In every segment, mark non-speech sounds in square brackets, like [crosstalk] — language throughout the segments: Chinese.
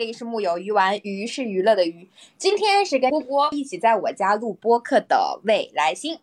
好，这里是木有鱼丸，鱼是娱乐的鱼。今天是跟波波一起在我家录播客的未来星。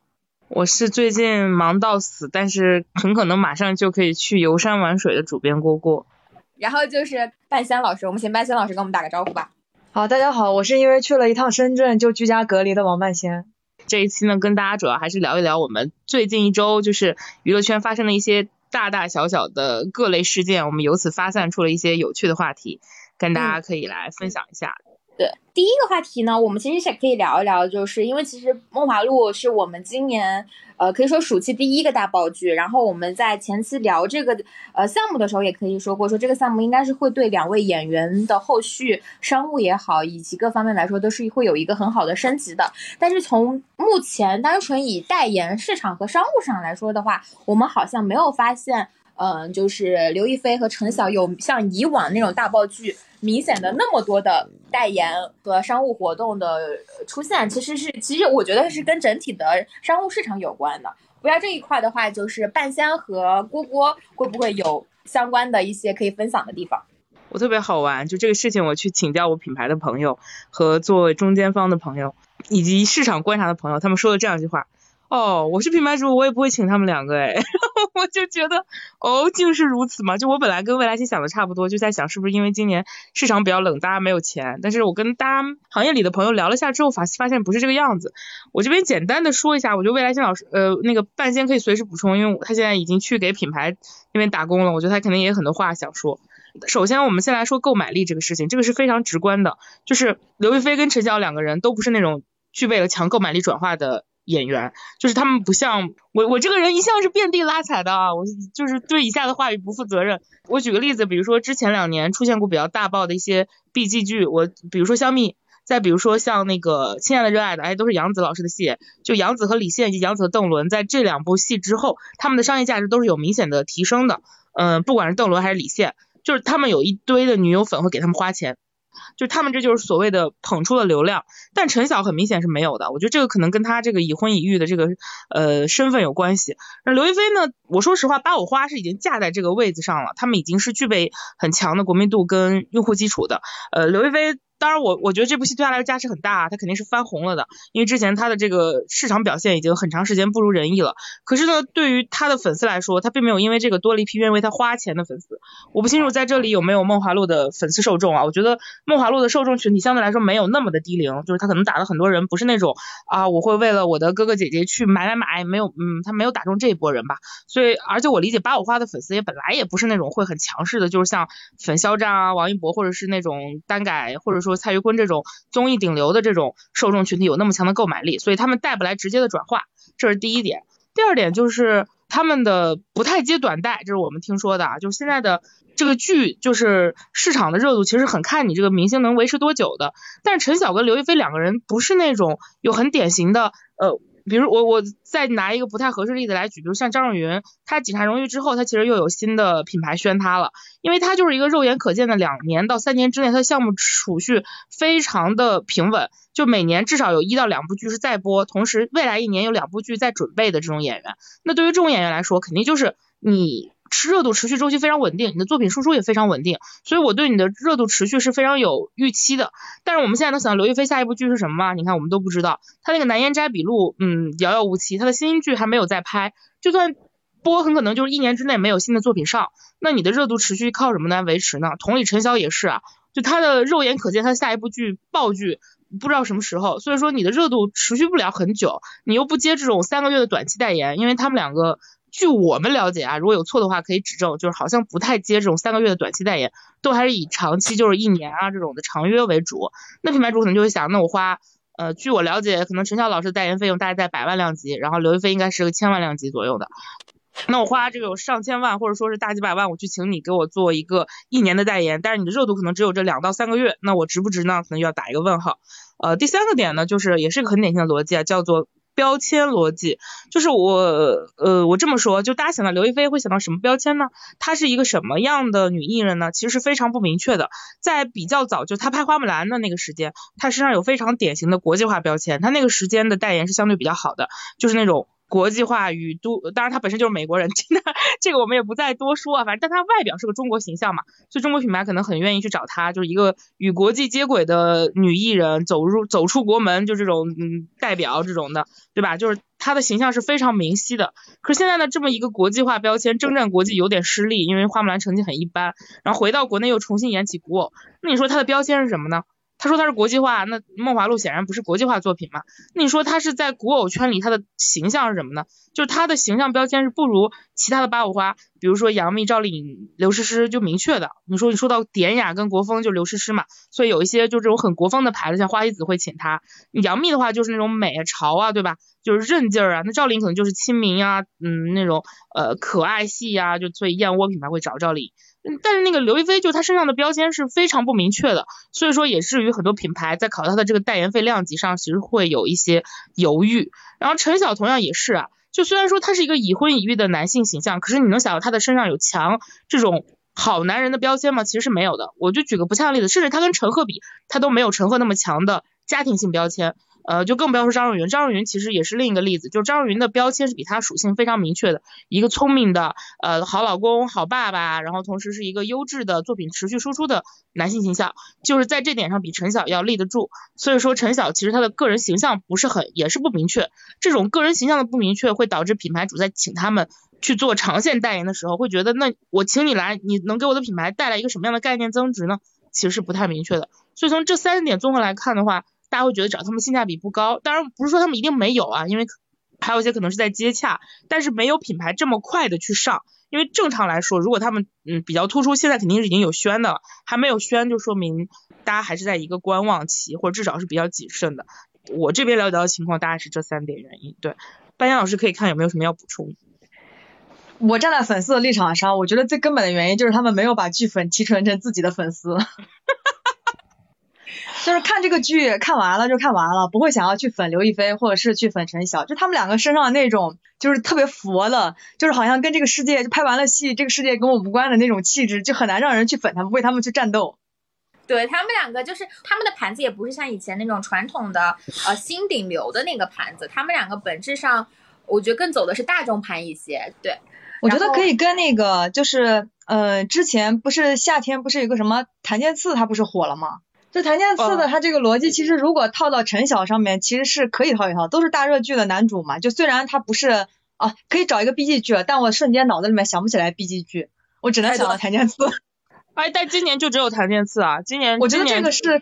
我是最近忙到死，但是很可能马上就可以去游山玩水的主编郭郭。然后就是半仙老师，我们请半仙老师跟我们打个招呼吧。好，大家好，我是因为去了一趟深圳就居家隔离的王半仙。这一期呢，跟大家主要还是聊一聊我们最近一周就是娱乐圈发生的一些大大小小的各类事件，我们由此发散出了一些有趣的话题，跟大家可以来分享一下。对，第一个话题呢，我们其实是可以聊一聊，就是因为其实《梦华录》是我们今年呃可以说暑期第一个大爆剧，然后我们在前期聊这个呃项目的时候，也可以说过，说这个项目应该是会对两位演员的后续商务也好，以及各方面来说，都是会有一个很好的升级的。但是从目前单纯以代言市场和商务上来说的话，我们好像没有发现，嗯，就是刘亦菲和陈晓有像以往那种大爆剧。明显的那么多的代言和商务活动的出现，其实是其实我觉得是跟整体的商务市场有关的。不要这一块的话，就是半仙和郭郭会不会有相关的一些可以分享的地方？我特别好玩，就这个事情，我去请教我品牌的朋友和做中间方的朋友，以及市场观察的朋友，他们说了这样一句话。哦，我是品牌主，我也不会请他们两个哎，[laughs] 我就觉得哦，竟是如此嘛！就我本来跟未来星想的差不多，就在想是不是因为今年市场比较冷，大家没有钱。但是我跟大家行业里的朋友聊了下之后，发发现不是这个样子。我这边简单的说一下，我觉得未来星老师呃那个半仙可以随时补充，因为他现在已经去给品牌那边打工了，我觉得他肯定也有很多话想说。首先我们先来说购买力这个事情，这个是非常直观的，就是刘亦菲跟陈晓两个人都不是那种具备了强购买力转化的。演员就是他们不像我，我这个人一向是遍地拉踩的啊，我就是对以下的话语不负责任。我举个例子，比如说之前两年出现过比较大爆的一些 B G 剧，我比如说香蜜，再比如说像那个亲爱的热爱的，哎，都是杨紫老师的戏，就杨紫和李现以及杨紫和邓伦在这两部戏之后，他们的商业价值都是有明显的提升的。嗯，不管是邓伦还是李现，就是他们有一堆的女友粉会给他们花钱。就他们这就是所谓的捧出了流量，但陈晓很明显是没有的。我觉得这个可能跟他这个已婚已育的这个呃身份有关系。那刘亦菲呢？我说实话，八五花是已经架在这个位子上了，他们已经是具备很强的国民度跟用户基础的。呃，刘亦菲。当然，我我觉得这部戏对他来说价值很大，他肯定是翻红了的，因为之前他的这个市场表现已经很长时间不如人意了。可是呢，对于他的粉丝来说，他并没有因为这个多了一批愿意为他花钱的粉丝。我不清楚在这里有没有梦华录的粉丝受众啊？我觉得梦华录的受众群体相对来说没有那么的低龄，就是他可能打了很多人，不是那种啊，我会为了我的哥哥姐姐去买买买，没有，嗯，他没有打中这一波人吧。所以，而且我理解八五花的粉丝也本来也不是那种会很强势的，就是像粉肖战啊、王一博或者是那种单改或者说说蔡徐坤这种综艺顶流的这种受众群体有那么强的购买力，所以他们带不来直接的转化，这是第一点。第二点就是他们的不太接短带，这是我们听说的啊。就是现在的这个剧，就是市场的热度其实很看你这个明星能维持多久的。但是陈晓跟刘亦菲两个人不是那种有很典型的呃。比如我我再拿一个不太合适例子来举，比如像张若昀，他警察荣誉之后，他其实又有新的品牌宣他了，因为他就是一个肉眼可见的两年到三年之内，他的项目储蓄非常的平稳，就每年至少有一到两部剧是在播，同时未来一年有两部剧在准备的这种演员，那对于这种演员来说，肯定就是你。持热度持续周期非常稳定，你的作品输出也非常稳定，所以我对你的热度持续是非常有预期的。但是我们现在能想到刘亦菲下一部剧是什么吗？你看我们都不知道，她那个《南烟斋笔录》嗯遥遥无期，她的新剧还没有在拍，就算播很可能就是一年之内没有新的作品上。那你的热度持续靠什么来维持呢？同理，陈晓也是啊，就他的肉眼可见，他下一部剧爆剧不知道什么时候，所以说你的热度持续不了很久，你又不接这种三个月的短期代言，因为他们两个。据我们了解啊，如果有错的话可以指正，就是好像不太接这种三个月的短期代言，都还是以长期就是一年啊这种的长约为主。那品牌主可能就会想，那我花呃，据我了解，可能陈晓老师的代言费用大概在百万量级，然后刘亦菲应该是个千万量级左右的。那我花这个上千万或者说是大几百万，我去请你给我做一个一年的代言，但是你的热度可能只有这两到三个月，那我值不值呢？可能要打一个问号。呃，第三个点呢，就是也是一个很典型的逻辑啊，叫做。标签逻辑就是我呃我这么说，就大家想到刘亦菲会想到什么标签呢？她是一个什么样的女艺人呢？其实是非常不明确的。在比较早就她拍花木兰的那个时间，她身上有非常典型的国际化标签。她那个时间的代言是相对比较好的，就是那种国际化与都，当然他本身就是美国人，[laughs] 真的这个我们也不再多说啊。反正但他外表是个中国形象嘛，所以中国品牌可能很愿意去找他，就是一个与国际接轨的女艺人，走入走出国门就这种嗯代表这种的，对吧？就是他的形象是非常明晰的。可是现在呢，这么一个国际化标签征战国际有点失利，因为花木兰成绩很一般，然后回到国内又重新演起古偶，那你说他的标签是什么呢？他说他是国际化，那梦华录显然不是国际化作品嘛？那你说他是在古偶圈里他的形象是什么呢？就是他的形象标签是不如其他的八五花，比如说杨幂、赵丽颖、刘诗诗就明确的。你说你说到典雅跟国风就刘诗诗嘛，所以有一些就这种很国风的牌子，像花西子会请她。杨幂的话就是那种美啊潮啊，对吧？就是韧劲儿啊。那赵丽颖可能就是亲民啊，嗯那种呃可爱系啊，就所以燕窝品牌会找赵丽颖。但是那个刘亦菲就她身上的标签是非常不明确的，所以说也至于很多品牌在考她的这个代言费量级上，其实会有一些犹豫。然后陈晓同样也是啊，就虽然说他是一个已婚已育的男性形象，可是你能想到他的身上有强这种好男人的标签吗？其实是没有的。我就举个不恰当例子，甚至他跟陈赫比，他都没有陈赫那么强的家庭性标签。呃，就更不要说张若昀，张若昀其实也是另一个例子，就是张若昀的标签是比他属性非常明确的，一个聪明的呃好老公、好爸爸，然后同时是一个优质的作品持续输出的男性形象，就是在这点上比陈晓要立得住。所以说陈晓其实他的个人形象不是很，也是不明确。这种个人形象的不明确，会导致品牌主在请他们去做长线代言的时候，会觉得那我请你来，你能给我的品牌带来一个什么样的概念增值呢？其实是不太明确的。所以从这三点综合来看的话。大家会觉得找他们性价比不高，当然不是说他们一定没有啊，因为还有一些可能是在接洽，但是没有品牌这么快的去上，因为正常来说，如果他们嗯比较突出，现在肯定是已经有宣的了，还没有宣就说明大家还是在一个观望期，或者至少是比较谨慎的。我这边了解到的情况大概是这三点原因。对，班扬老师可以看有没有什么要补充。我站在粉丝的立场上，我觉得最根本的原因就是他们没有把剧粉提纯成自己的粉丝。[laughs] 就是看这个剧看完了就看完了，不会想要去粉刘亦菲或者是去粉陈晓，就他们两个身上那种就是特别佛的，就是好像跟这个世界就拍完了戏，这个世界跟我无关的那种气质，就很难让人去粉他们，为他们去战斗。对他们两个就是他们的盘子也不是像以前那种传统的呃新顶流的那个盘子，他们两个本质上我觉得更走的是大众盘一些。对，我觉得可以跟那个就是呃之前不是夏天不是有个什么谭健次他不是火了吗？就檀健次的他这个逻辑，其实如果套到陈晓上面，其实是可以套一套，都是大热剧的男主嘛。就虽然他不是啊，可以找一个 B G 剧，但我瞬间脑子里面想不起来 B G 剧，我只能想到檀健次。哎，但今年就只有檀健次啊，今年我觉得这个是，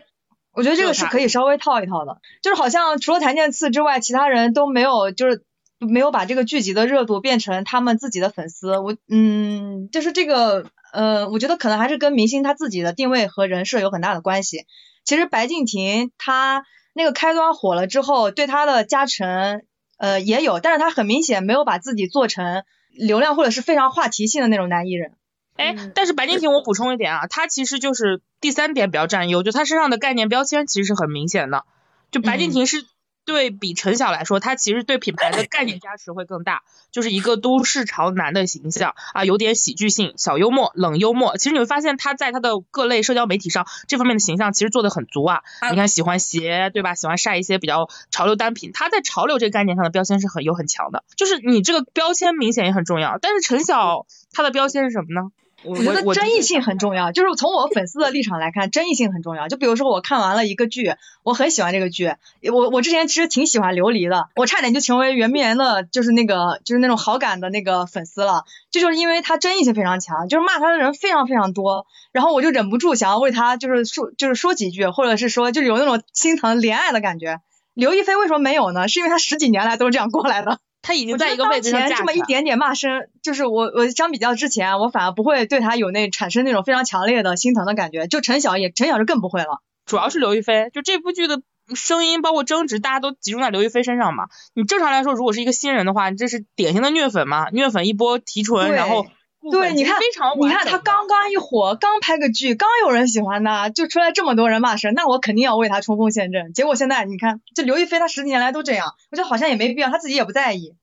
我觉得这个是可以稍微套一套的，就是好像除了檀健次之外，其他人都没有，就是没有把这个剧集的热度变成他们自己的粉丝。我嗯，就是这个。呃，我觉得可能还是跟明星他自己的定位和人设有很大的关系。其实白敬亭他那个开端火了之后，对他的加成呃也有，但是他很明显没有把自己做成流量或者是非常话题性的那种男艺人。哎，但是白敬亭我补充一点啊，他其实就是第三点比较占优，就他身上的概念标签其实是很明显的，就白敬亭是。对比陈晓来说，他其实对品牌的概念加持会更大，就是一个都市潮男的形象啊，有点喜剧性、小幽默、冷幽默。其实你会发现他在他的各类社交媒体上这方面的形象其实做的很足啊。你看喜欢鞋，对吧？喜欢晒一些比较潮流单品，他在潮流这个概念上的标签是很有很强的。就是你这个标签明显也很重要，但是陈晓他的标签是什么呢？我觉得争议性很重要，就是从我粉丝的立场来看，争议性很重要。就比如说我看完了一个剧，我很喜欢这个剧，我我之前其实挺喜欢琉璃的，我差点就成为袁明园的，就是那个就是那种好感的那个粉丝了。这就是因为他争议性非常强，就是骂他的人非常非常多，然后我就忍不住想要为他就是说就是说几句，或者是说就是有那种心疼怜爱的感觉。刘亦菲为什么没有呢？是因为她十几年来都是这样过来的。他已经在一个位置上这么一点点骂声，就是我我相比较之前，我反而不会对他有那产生那种非常强烈的心疼的感觉。就陈晓也，陈晓是更不会了。主要是刘亦菲，就这部剧的声音包括争执，大家都集中在刘亦菲身上嘛。你正常来说，如果是一个新人的话，你这是典型的虐粉嘛？虐粉一波提纯，然后。对，你看，你看他刚刚一火，刚拍个剧，刚有人喜欢他，就出来这么多人骂声，那我肯定要为他冲锋陷阵。结果现在你看，这刘亦菲她十几年来都这样，我觉得好像也没必要，她自己也不在意。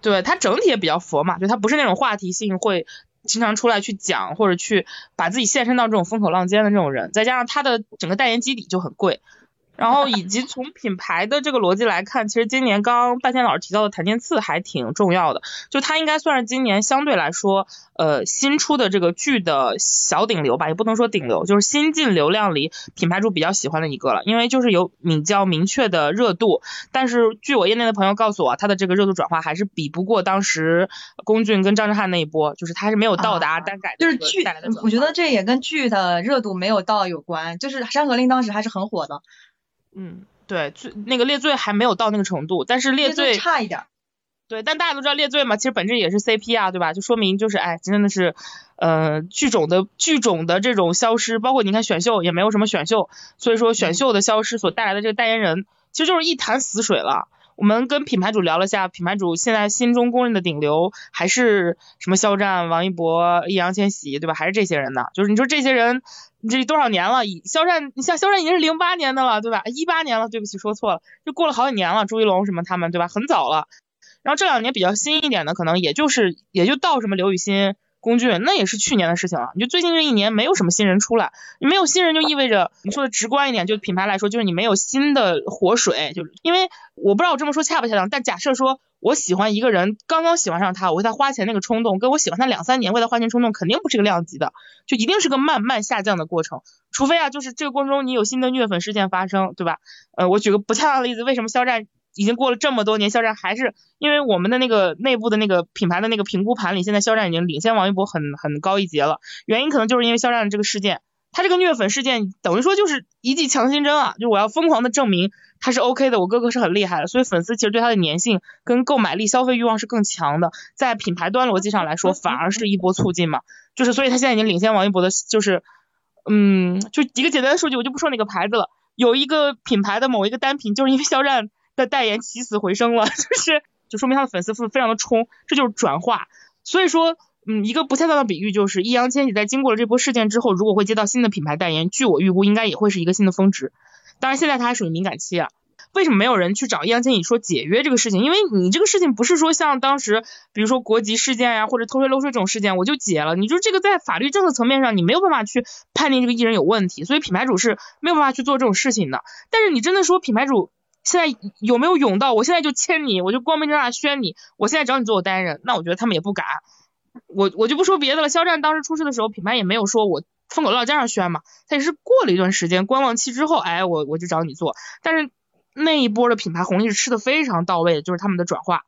对她整体也比较佛嘛，就她不是那种话题性会经常出来去讲或者去把自己献身到这种风口浪尖的这种人，再加上他的整个代言基底就很贵。然后以及从品牌的这个逻辑来看，其实今年刚刚半仙老师提到的檀健次还挺重要的，就它应该算是今年相对来说，呃，新出的这个剧的小顶流吧，也不能说顶流，就是新进流量里品牌主比较喜欢的一个了，因为就是有比较明确的热度，但是据我业内的朋友告诉我，他的这个热度转化还是比不过当时龚俊跟张震撼那一波，就是他还是没有到达单改就是剧，我觉得这也跟剧的热度没有到有关，就是《山河令》当时还是很火的。嗯，对，最那个《列罪》还没有到那个程度，但是《列罪》差一点。对，但大家都知道《列罪》嘛，其实本质也是 CP 啊，对吧？就说明就是，哎，真的是，呃，剧种的剧种的这种消失，包括你看选秀也没有什么选秀，所以说选秀的消失所带来的这个代言人，其实就是一潭死水了。我们跟品牌主聊了下，品牌主现在心中公认的顶流还是什么肖战、王一博、易烊千玺，对吧？还是这些人呢？就是你说这些人，你你这多少年了？肖战，你像肖战已经是零八年的了，对吧？一八年了，对不起，说错了，就过了好几年了。朱一龙什么他们，对吧？很早了。然后这两年比较新一点的，可能也就是也就到什么刘雨欣。工具那也是去年的事情了，你就最近这一年没有什么新人出来，你没有新人就意味着你说的直观一点，就品牌来说，就是你没有新的活水，就因为我不知道我这么说恰不恰当，但假设说我喜欢一个人，刚刚喜欢上他，我为他花钱那个冲动，跟我喜欢他两三年为他花钱冲动，肯定不是个量级的，就一定是个慢慢下降的过程，除非啊，就是这个过程中你有新的虐粉事件发生，对吧？呃，我举个不恰当的例子，为什么肖战？已经过了这么多年，肖战还是因为我们的那个内部的那个品牌的那个评估盘里，现在肖战已经领先王一博很很高一截了。原因可能就是因为肖战的这个事件，他这个虐粉事件等于说就是一剂强心针啊，就我要疯狂的证明他是 OK 的，我哥哥是很厉害的，所以粉丝其实对他的粘性跟购买力、消费欲望是更强的。在品牌端逻辑上来说，反而是一波促进嘛，就是所以他现在已经领先王一博的，就是嗯，就几个简单的数据，我就不说哪个牌子了，有一个品牌的某一个单品，就是因为肖战。的代言起死回生了，[laughs] 就是就说明他的粉丝数非常的冲，这就是转化。所以说，嗯，一个不恰当的比喻就是，易烊千玺在经过了这波事件之后，如果会接到新的品牌代言，据我预估，应该也会是一个新的峰值。当然，现在他还属于敏感期啊。为什么没有人去找易烊千玺说解约这个事情？因为你这个事情不是说像当时，比如说国籍事件呀，或者偷税漏税这种事件，我就解了。你就这个在法律政策层面上，你没有办法去判定这个艺人有问题，所以品牌主是没有办法去做这种事情的。但是你真的说品牌主？现在有没有勇到？我现在就签你，我就光明正大宣你，我现在找你做我代言人，那我觉得他们也不敢。我我就不说别的了，肖战当时出事的时候，品牌也没有说我风口浪尖上宣嘛，他也是过了一段时间观望期之后，哎，我我就找你做。但是那一波的品牌红利是吃的非常到位的，就是他们的转化，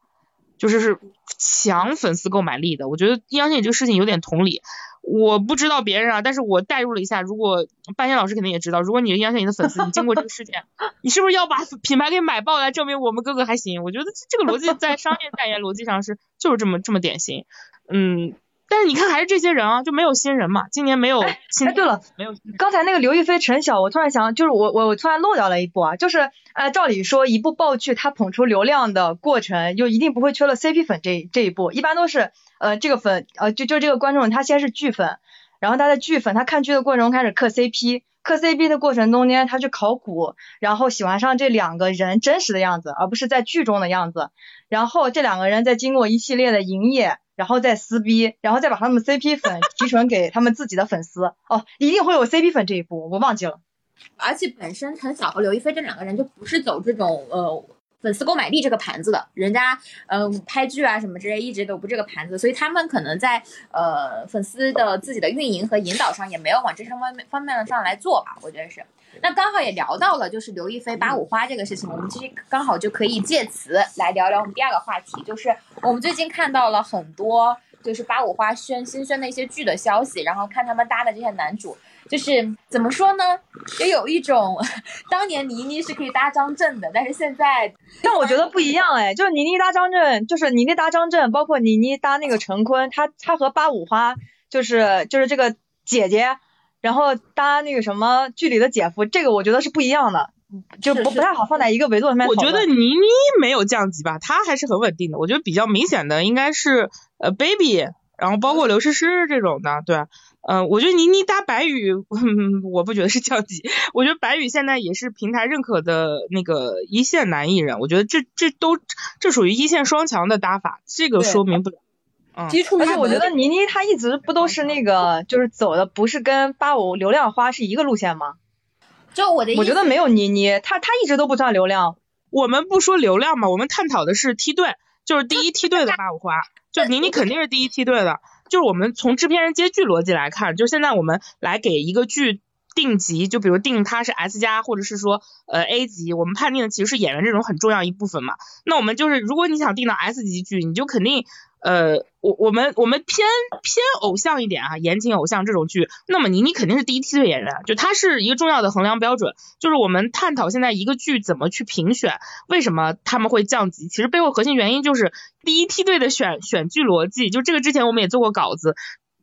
就是是强粉丝购买力的。我觉得易烊千玺这个事情有点同理。我不知道别人啊，但是我代入了一下，如果半仙老师肯定也知道，如果你是易烊千玺的粉丝，你经过这个事件，你是不是要把品牌给买爆来证明我们哥哥还行？我觉得这个逻辑在商业代言逻辑上是就是这么这么典型，嗯，但是你看还是这些人啊，就没有新人嘛，今年没有。哎，对了，没有。刚才那个刘亦菲、陈晓，我突然想，就是我我我突然漏掉了一步啊，就是呃，照理说一部爆剧它捧出流量的过程，就一定不会缺了 CP 粉这这一步，一般都是。呃，这个粉，呃，就就这个观众，他先是剧粉，然后他在剧粉，他看剧的过程中开始磕 CP，磕 CP 的过程中间，他去考古，然后喜欢上这两个人真实的样子，而不是在剧中的样子，然后这两个人再经过一系列的营业，然后再撕逼，然后再把他们 CP 粉 [laughs] 提纯给他们自己的粉丝，哦，一定会有 CP 粉这一步，我忘记了。而且本身陈晓和刘亦菲这两个人就不是走这种呃。粉丝购买力这个盘子的，人家嗯拍剧啊什么之类一直都不这个盘子，所以他们可能在呃粉丝的自己的运营和引导上也没有往这方面方面上来做吧，我觉得是。那刚好也聊到了就是刘亦菲八五花这个事情，我们其实刚好就可以借此来聊聊我们第二个话题，就是我们最近看到了很多就是八五花宣新宣的一些剧的消息，然后看他们搭的这些男主。就是怎么说呢，也有一种当年倪妮是可以搭张震的，但是现在，但我觉得不一样哎，就是倪妮搭张震，就是倪妮搭张震，包括倪妮搭那个陈坤，他他和八五花就是就是这个姐姐，然后搭那个什么剧里的姐夫，这个我觉得是不一样的，就不不太好放在一个维度里面。我觉得倪妮没有降级吧，她还是很稳定的。我觉得比较明显的应该是呃 baby，然后包括刘诗诗这种的，对。嗯，我觉得倪妮搭白宇，[laughs] 我不觉得是降级。我觉得白宇现在也是平台认可的那个一线男艺人，我觉得这这都这属于一线双强的搭法，这个说明不了。嗯，基础。而且我觉得倪妮她一直不都是那个，就是走的不是跟八五流量花是一个路线吗？就我的意思，我觉得没有倪妮，她她一直都不算流量。我们不说流量嘛，我们探讨的是梯队，就是第一梯队的八五花，就倪妮肯定是第一梯队的。就是我们从制片人接剧逻辑来看，就现在我们来给一个剧定级，就比如定它是 S 加，或者是说呃 A 级，我们判定的其实是演员这种很重要一部分嘛。那我们就是如果你想定到 S 级剧，你就肯定。呃，我我们我们偏偏偶像一点啊，言情偶像这种剧，那么倪妮肯定是第一梯队演员，就她是一个重要的衡量标准。就是我们探讨现在一个剧怎么去评选，为什么他们会降级，其实背后核心原因就是第一梯队的选选剧逻辑。就这个之前我们也做过稿子，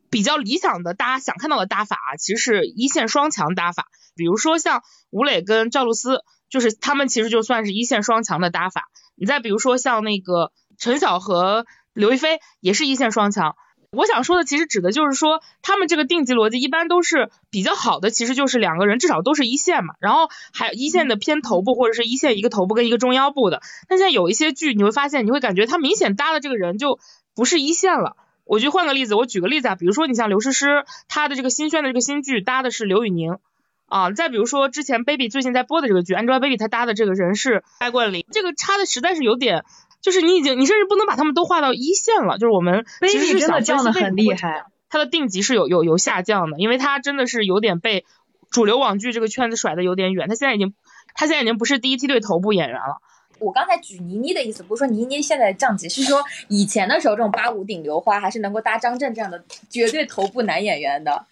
比较理想的大家想看到的搭法啊，其实是一线双强搭法。比如说像吴磊跟赵露思，就是他们其实就算是一线双强的搭法。你再比如说像那个陈晓和。刘亦菲也是一线双强，我想说的其实指的就是说，他们这个定级逻辑一般都是比较好的，其实就是两个人至少都是一线嘛，然后还有一线的偏头部或者是一线一个头部跟一个中腰部的。但现在有一些剧你会发现，你会感觉他明显搭的这个人就不是一线了。我就换个例子，我举个例子啊，比如说你像刘诗诗，她的这个新宣的这个新剧搭的是刘宇宁啊，再比如说之前 Baby 最近在播的这个剧，Angelababy 她搭的这个人是艾冠霖，这个差的实在是有点。就是你已经，你甚至不能把他们都划到一线了。就是我们其实是想降的很厉害，他的定级是有有有下降的，因为他真的是有点被主流网剧这个圈子甩的有点远。他现在已经，他现在已经不是第一梯队头部演员了。我刚才举倪妮的意思，不是说倪妮现在降级，是说以前的时候这种八五顶流花还是能够搭张震这样的绝对头部男演员的，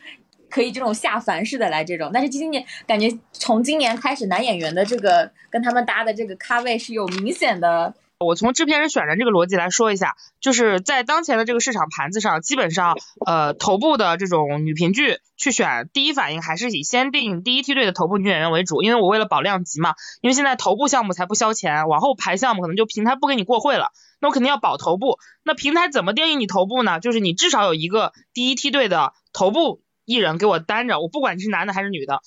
可以这种下凡似的来这种。但是今年感觉从今年开始，男演员的这个跟他们搭的这个咖位是有明显的。我从制片人选人这个逻辑来说一下，就是在当前的这个市场盘子上，基本上呃头部的这种女频剧去选，第一反应还是以先定第一梯队的头部女演员为主，因为我为了保量级嘛，因为现在头部项目才不消钱，往后排项目可能就平台不给你过会了，那我肯定要保头部。那平台怎么定义你头部呢？就是你至少有一个第一梯队的头部艺人给我担着，我不管你是男的还是女的。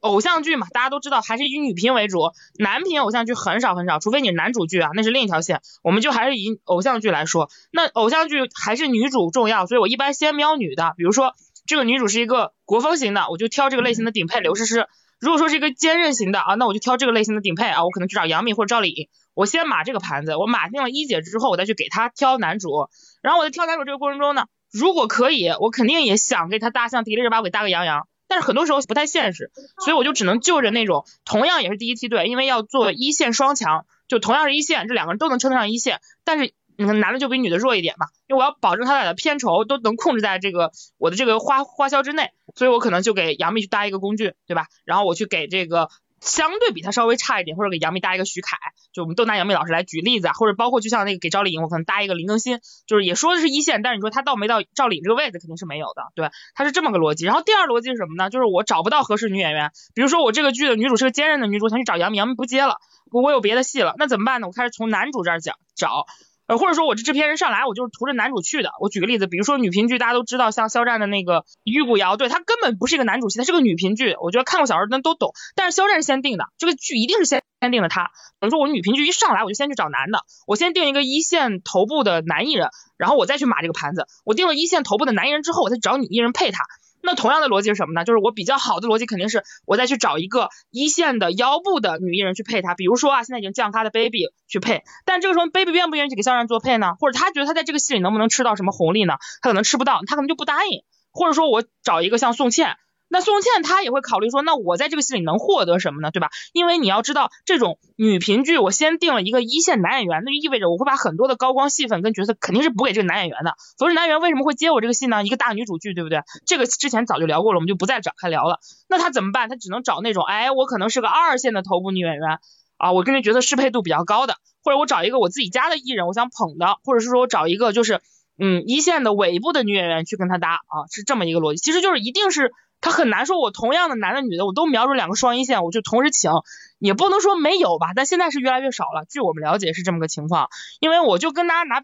偶像剧嘛，大家都知道还是以女频为主，男频偶像剧很少很少，除非你是男主剧啊，那是另一条线。我们就还是以偶像剧来说，那偶像剧还是女主重要，所以我一般先瞄女的。比如说这个女主是一个国风型的，我就挑这个类型的顶配刘诗诗。如果说是一个坚韧型的啊，那我就挑这个类型的顶配啊，我可能去找杨幂或者赵丽颖。我先码这个盘子，我码定了一姐之后，我再去给她挑男主。然后我在挑男主这个过程中呢，如果可以，我肯定也想给她搭像迪丽热巴，我给搭个杨洋。但是很多时候不太现实，所以我就只能就着那种同样也是第一梯队，因为要做一线双强，就同样是一线，这两个人都能称得上一线，但是你看男的就比女的弱一点嘛，因为我要保证他俩的片酬都能控制在这个我的这个花花销之内，所以我可能就给杨幂去搭一个工具，对吧？然后我去给这个。相对比他稍微差一点，或者给杨幂搭一个徐凯，就我们都拿杨幂老师来举例子啊，或者包括就像那个给赵丽颖，我可能搭一个林更新，就是也说的是一线，但是你说他到没到赵丽颖这个位置肯定是没有的，对，他是这么个逻辑。然后第二逻辑是什么呢？就是我找不到合适女演员，比如说我这个剧的女主是个坚韧的女主，想去找杨幂，杨幂不接了，我有别的戏了，那怎么办呢？我开始从男主这儿讲找。呃，或者说我这制片人上来，我就是图着男主去的。我举个例子，比如说女频剧，大家都知道，像肖战的那个玉骨遥，对他根本不是一个男主戏，他是个女频剧。我觉得看过小说的人都懂。但是肖战是先定的，这个剧一定是先先定的他。等于说我女频剧一上来，我就先去找男的，我先定一个一线头部的男艺人，然后我再去码这个盘子。我定了一线头部的男艺人之后，我再找女艺人配他。那同样的逻辑是什么呢？就是我比较好的逻辑肯定是我再去找一个一线的腰部的女艺人去配她，比如说啊，现在已经降咖的 Baby 去配，但这个时候 Baby 愿不愿意去给肖战做配呢？或者他觉得他在这个戏里能不能吃到什么红利呢？他可能吃不到，他可能就不答应。或者说我找一个像宋茜。那宋茜她也会考虑说，那我在这个戏里能获得什么呢？对吧？因为你要知道，这种女频剧，我先定了一个一线男演员，那就意味着我会把很多的高光戏份跟角色肯定是补给这个男演员的。否则男演员为什么会接我这个戏呢？一个大女主剧，对不对？这个之前早就聊过了，我们就不再展开聊了。那他怎么办？他只能找那种，哎，我可能是个二线的头部女演员啊，我跟这角色适配度比较高的，或者我找一个我自己家的艺人，我想捧的，或者是说我找一个就是嗯一线的尾部的女演员去跟他搭啊，是这么一个逻辑。其实就是一定是。他很难说，我同样的男的女的，我都瞄准两个双一线，我就同时请，也不能说没有吧，但现在是越来越少了。据我们了解是这么个情况，因为我就跟大家拿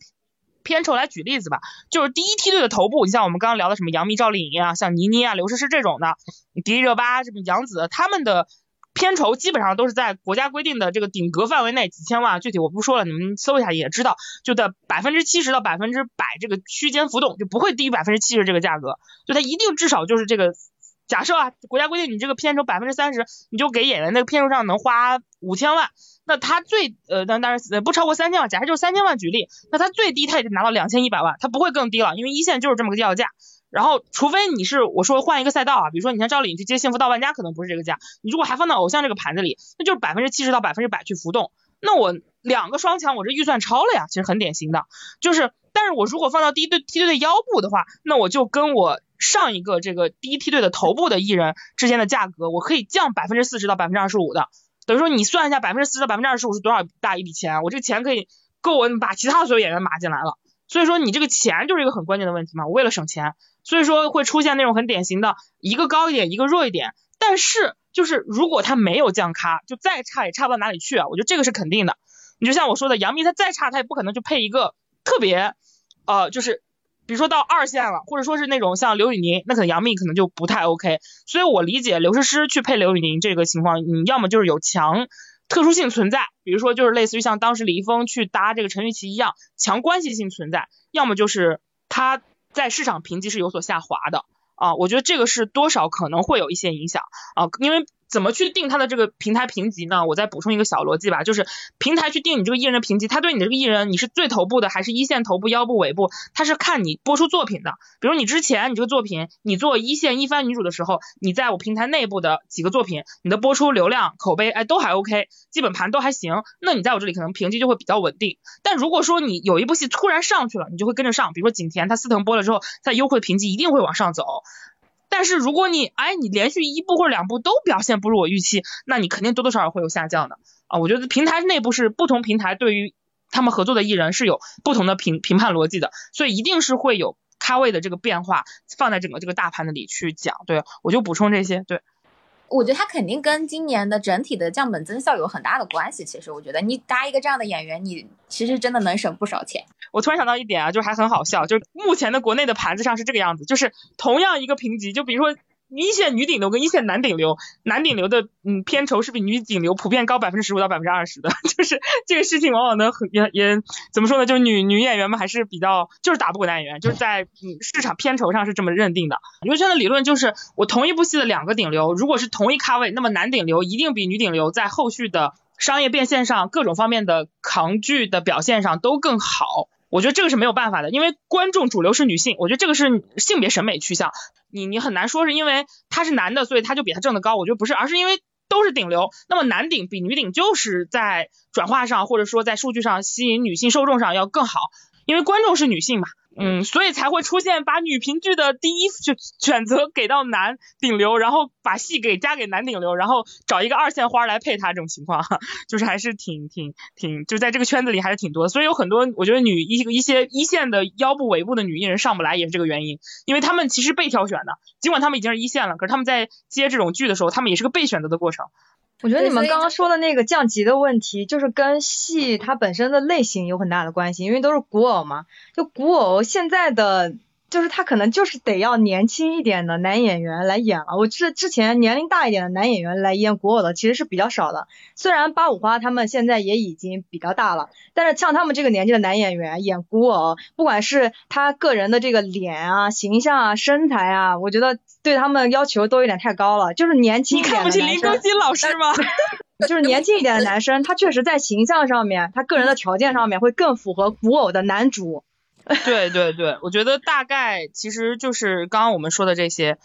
片酬来举例子吧，就是第一梯队的头部，你像我们刚刚聊的什么杨幂、赵丽颖啊，像倪妮啊、刘诗诗这种的，迪丽热巴、什么杨紫，他们的片酬基本上都是在国家规定的这个顶格范围内，几千万，具体我不说了，你们搜一下也知道，就在百分之七十到百分之百这个区间浮动，就不会低于百分之七十这个价格，就它一定至少就是这个。假设啊，国家规定你这个片酬百分之三十，你就给演员那个片酬上能花五千万，那他最呃当当然呃不超过三千万，假设就是三千万举例，那他最低他也得拿到两千一百万，他不会更低了，因为一线就是这么个要价。然后除非你是我说换一个赛道啊，比如说你像赵丽颖去接《幸福到万家》，可能不是这个价，你如果还放到偶像这个盘子里，那就是百分之七十到百分之百去浮动。那我两个双强，我这预算超了呀，其实很典型的，就是，但是我如果放到第一队梯队的腰部的话，那我就跟我上一个这个第一梯队的头部的艺人之间的价格，我可以降百分之四十到百分之二十五的，等于说你算一下百分之四十到百分之二十五是多少大一笔钱，我这个钱可以够我把其他所有演员码进来了，所以说你这个钱就是一个很关键的问题嘛，我为了省钱，所以说会出现那种很典型的一个高一点，一个弱一点，但是。就是如果他没有降咖，就再差也差不到哪里去啊！我觉得这个是肯定的。你就像我说的，杨幂她再差，她也不可能就配一个特别，呃，就是比如说到二线了，或者说是那种像刘宇宁，那可能杨幂可能就不太 OK。所以我理解刘诗诗去配刘宇宁这个情况，你要么就是有强特殊性存在，比如说就是类似于像当时李易峰去搭这个陈钰琪一样，强关系性存在；要么就是他在市场评级是有所下滑的。啊，我觉得这个是多少可能会有一些影响啊，因为。怎么去定他的这个平台评级呢？我再补充一个小逻辑吧，就是平台去定你这个艺人的评级，他对你的这个艺人，你是最头部的还是一线头部、腰部、尾部，他是看你播出作品的。比如你之前你这个作品，你做一线一番女主的时候，你在我平台内部的几个作品，你的播出流量、口碑，哎，都还 OK，基本盘都还行，那你在我这里可能评级就会比较稳定。但如果说你有一部戏突然上去了，你就会跟着上。比如说景甜，她四腾播了之后，在优惠评级一定会往上走。但是如果你哎，你连续一部或者两部都表现不如我预期，那你肯定多多少少会有下降的啊。我觉得平台内部是不同平台对于他们合作的艺人是有不同的评评判逻辑的，所以一定是会有咖位的这个变化放在整个这个大盘子里去讲。对我就补充这些，对。我觉得他肯定跟今年的整体的降本增效有很大的关系。其实我觉得你搭一个这样的演员，你其实真的能省不少钱。我突然想到一点啊，就是还很好笑，就是目前的国内的盘子上是这个样子，就是同样一个评级，就比如说。一线女顶流跟一线男顶流，男顶流的嗯片酬是比女顶流普遍高百分之十五到百分之二十的，[laughs] 就是这个事情往往呢很也也怎么说呢，就是女女演员们还是比较就是打不过男演员，就是在嗯市场片酬上是这么认定的。娱乐圈的理论就是我同一部戏的两个顶流，如果是同一咖位，那么男顶流一定比女顶流在后续的商业变现上各种方面的扛剧的表现上都更好。我觉得这个是没有办法的，因为观众主流是女性，我觉得这个是性别审美趋向。你你很难说是因为他是男的，所以他就比他挣得高，我觉得不是，而是因为都是顶流，那么男顶比女顶就是在转化上或者说在数据上吸引女性受众上要更好，因为观众是女性嘛。嗯，所以才会出现把女频剧的第一选选择给到男顶流，然后把戏给加给男顶流，然后找一个二线花来配他这种情况，[laughs] 就是还是挺挺挺，就在这个圈子里还是挺多的。所以有很多我觉得女一一些一线的腰部尾部的女艺人上不来也是这个原因，因为他们其实被挑选的，尽管他们已经是一线了，可是他们在接这种剧的时候，他们也是个被选择的过程。我觉得你们刚刚说的那个降级的问题，就是跟戏它本身的类型有很大的关系，因为都是古偶嘛，就古偶现在的。就是他可能就是得要年轻一点的男演员来演了。我记得之前年龄大一点的男演员来演古偶的其实是比较少的。虽然八五花他们现在也已经比较大了，但是像他们这个年纪的男演员演古偶，不管是他个人的这个脸啊、形象啊、身材啊，我觉得对他们要求都有点太高了。就是年轻一点的男生。你看不起林更新老师吗？就是年轻一点的男生，他确实在形象上面，他个人的条件上面会更符合古偶的男主。[laughs] 对对对，我觉得大概其实就是刚刚我们说的这些，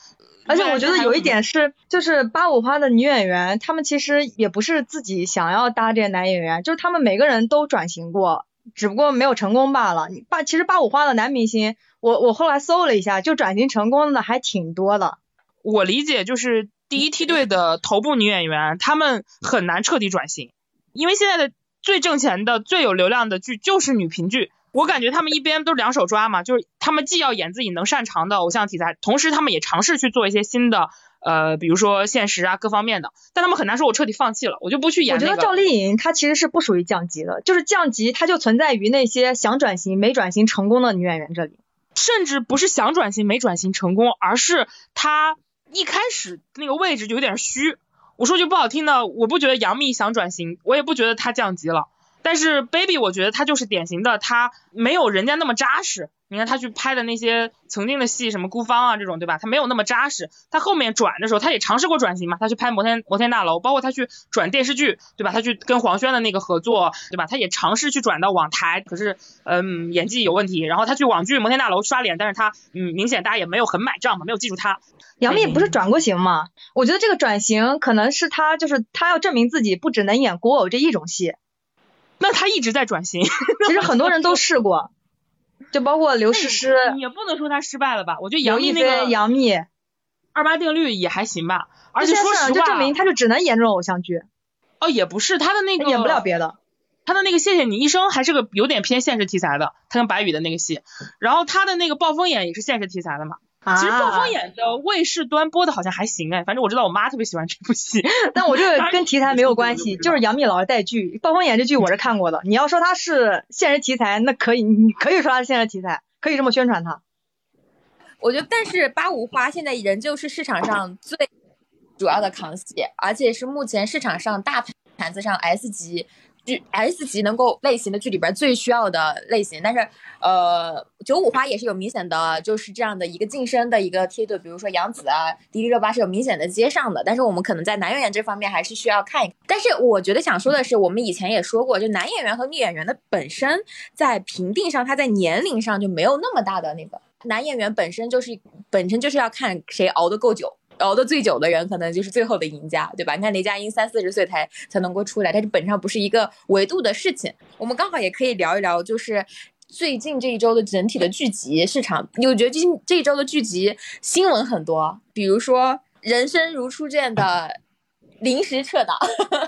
而且我觉得有一点是，就是八五花的女演员，她们其实也不是自己想要搭这些男演员，就是她们每个人都转型过，只不过没有成功罢了。八其实八五花的男明星，我我后来搜了一下，就转型成功的还挺多的。我理解就是第一梯队的头部女演员，她们很难彻底转型，因为现在的最挣钱的、最有流量的剧就是女频剧。我感觉他们一边都是两手抓嘛，就是他们既要演自己能擅长的偶像题材，同时他们也尝试去做一些新的，呃，比如说现实啊各方面的，但他们很难说我彻底放弃了，我就不去演。我觉得赵丽颖她其实是不属于降级的，就是降级它就存在于那些想转型没转型成功的女演员这里，甚至不是想转型没转型成功，而是她一开始那个位置就有点虚。我说句不好听的，我不觉得杨幂想转型，我也不觉得她降级了。但是 Baby 我觉得他就是典型的，他没有人家那么扎实。你看他去拍的那些曾经的戏，什么孤芳啊这种，对吧？他没有那么扎实。他后面转的时候，他也尝试过转型嘛。他去拍摩天摩天大楼，包括他去转电视剧，对吧？他去跟黄轩的那个合作，对吧？他也尝试去转到网台，可是嗯演技有问题。然后他去网剧摩天大楼刷脸，但是他嗯明显大家也没有很买账嘛，没有记住他。杨幂不是转过型吗？我觉得这个转型可能是他就是他要证明自己不只能演古偶这一种戏。那他一直在转型，[laughs] 其实很多人都试过。就包括刘诗诗，也不能说他失败了吧？我觉得杨幂那个杨幂二八定律也还行吧。而且说实话，就证明他就只能演这种偶像剧。哦，也不是，他的那个演不了别的。他的那个谢谢你一生还是个有点偏现实题材的，他跟白宇的那个戏。然后他的那个暴风眼也是现实题材的嘛。其实暴风眼的卫视端播的好像还行哎，反正我知道我妈特别喜欢这部戏。[laughs] 但我这个跟题材没有关系，就是杨幂老师带剧。暴风眼这剧我是看过的。你要说它是现实题材，那可以，你可以说它是现实题材。可以这么宣传它，我觉得，但是八五花现在仍旧是市场上最主要的扛戏，而且是目前市场上大盘子上 S 级剧 S 级能够类型的剧里边最需要的类型。但是，呃，九五花也是有明显的就是这样的一个晋升的一个梯队，比如说杨紫啊、迪丽热巴是有明显的接上的。但是我们可能在男演员这方面还是需要看一看。但是我觉得想说的是，我们以前也说过，就男演员和女演员的本身在评定上，他在年龄上就没有那么大的那个。男演员本身就是本身就是要看谁熬得够久，熬得最久的人可能就是最后的赢家，对吧？你看雷佳音三四十岁才才能够出来，但是本质上不是一个维度的事情。我们刚好也可以聊一聊，就是最近这一周的整体的剧集市场。我觉得今这一周的剧集新闻很多，比如说《人生如初见》的临时撤档，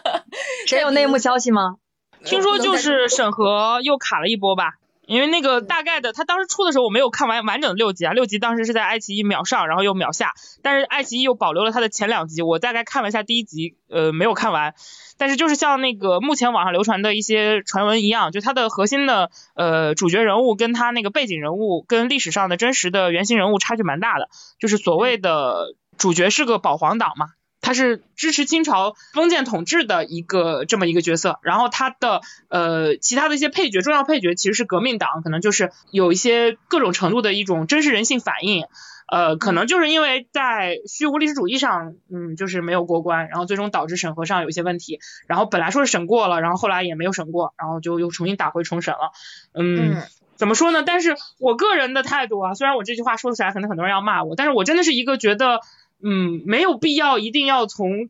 [laughs] 谁有内幕消息吗？听说就是审核又卡了一波吧。因为那个大概的，他当时出的时候我没有看完完整的六集啊，六集当时是在爱奇艺秒上，然后又秒下，但是爱奇艺又保留了他的前两集，我大概看了一下第一集，呃，没有看完，但是就是像那个目前网上流传的一些传闻一样，就他的核心的呃主角人物跟他那个背景人物跟历史上的真实的原型人物差距蛮大的，就是所谓的主角是个保皇党嘛。他是支持清朝封建统治的一个这么一个角色，然后他的呃其他的一些配角，重要配角其实是革命党，可能就是有一些各种程度的一种真实人性反应，呃，可能就是因为在虚无历史主义上，嗯，就是没有过关，然后最终导致审核上有一些问题，然后本来说是审过了，然后后来也没有审过，然后就又重新打回重审了，嗯，怎么说呢？但是我个人的态度啊，虽然我这句话说起来可能很多人要骂我，但是我真的是一个觉得。嗯，没有必要一定要从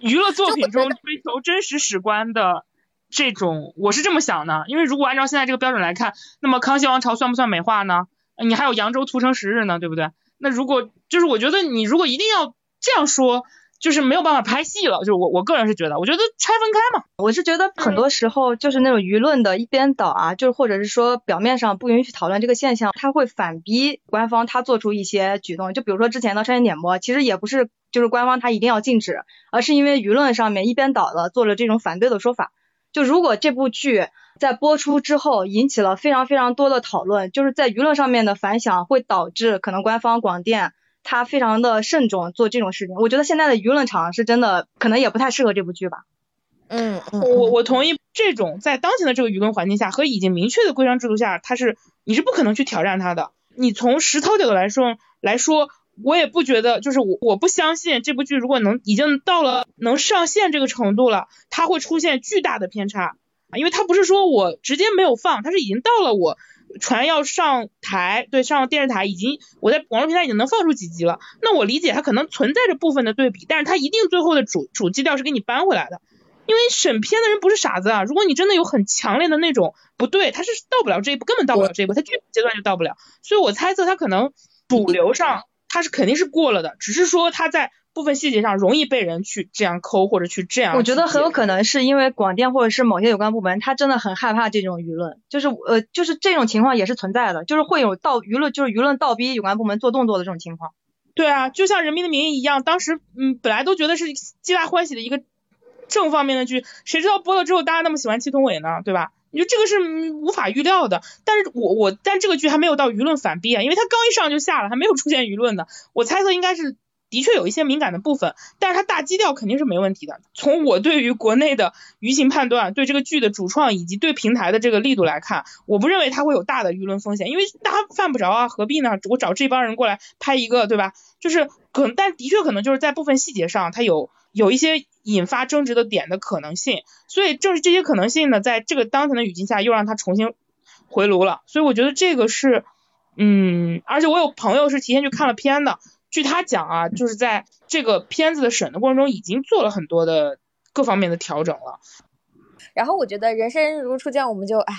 娱乐作品中追求真实史观的这种，我是这么想的。因为如果按照现在这个标准来看，那么康熙王朝算不算美化呢？你还有扬州屠城十日呢，对不对？那如果就是我觉得你如果一定要这样说。就是没有办法拍戏了，就是我我个人是觉得，我觉得拆分开嘛。我是觉得很多时候就是那种舆论的一边倒啊，就是或者是说表面上不允许讨论这个现象，他会反逼官方他做出一些举动。就比如说之前的超前点播，其实也不是就是官方他一定要禁止，而是因为舆论上面一边倒的做了这种反对的说法。就如果这部剧在播出之后引起了非常非常多的讨论，就是在舆论上面的反响会导致可能官方广电。他非常的慎重做这种事情，我觉得现在的舆论场是真的可能也不太适合这部剧吧。嗯，我我同意，这种在当前的这个舆论环境下和已经明确的规章制度下，他是你是不可能去挑战他的。你从实操角度来说来说，我也不觉得，就是我我不相信这部剧如果能已经到了能上线这个程度了，它会出现巨大的偏差，因为它不是说我直接没有放，它是已经到了我。船要上台，对，上电视台已经，我在网络平台已经能放出几集了。那我理解它可能存在着部分的对比，但是它一定最后的主主基调是给你搬回来的。因为审片的人不是傻子啊，如果你真的有很强烈的那种不对，他是到不了这一步，根本到不了这一步，他剧本阶段就到不了。所以我猜测他可能主流上他是肯定是过了的，只是说他在。部分细节上容易被人去这样抠或者去这样，我觉得很有可能是因为广电或者是某些有关部门，他真的很害怕这种舆论，就是呃就是这种情况也是存在的，就是会有倒舆论就是舆论倒逼有关部门做动作的这种情况。对啊，就像《人民的名义》一样，当时嗯本来都觉得是皆大欢喜的一个正方面的剧，谁知道播了之后大家那么喜欢祁同伟呢？对吧？你说这个是无法预料的，但是我我但这个剧还没有到舆论反逼啊，因为他刚一上就下了，还没有出现舆论的，我猜测应该是。的确有一些敏感的部分，但是它大基调肯定是没问题的。从我对于国内的舆情判断，对这个剧的主创以及对平台的这个力度来看，我不认为它会有大的舆论风险，因为大家犯不着啊，何必呢？我找这帮人过来拍一个，对吧？就是可能，但的确可能就是在部分细节上，它有有一些引发争执的点的可能性，所以正是这些可能性呢，在这个当前的语境下，又让它重新回炉了。所以我觉得这个是。嗯，而且我有朋友是提前去看了片的，据他讲啊，就是在这个片子的审的过程中，已经做了很多的各方面的调整了。然后我觉得人生如初见，我们就唉。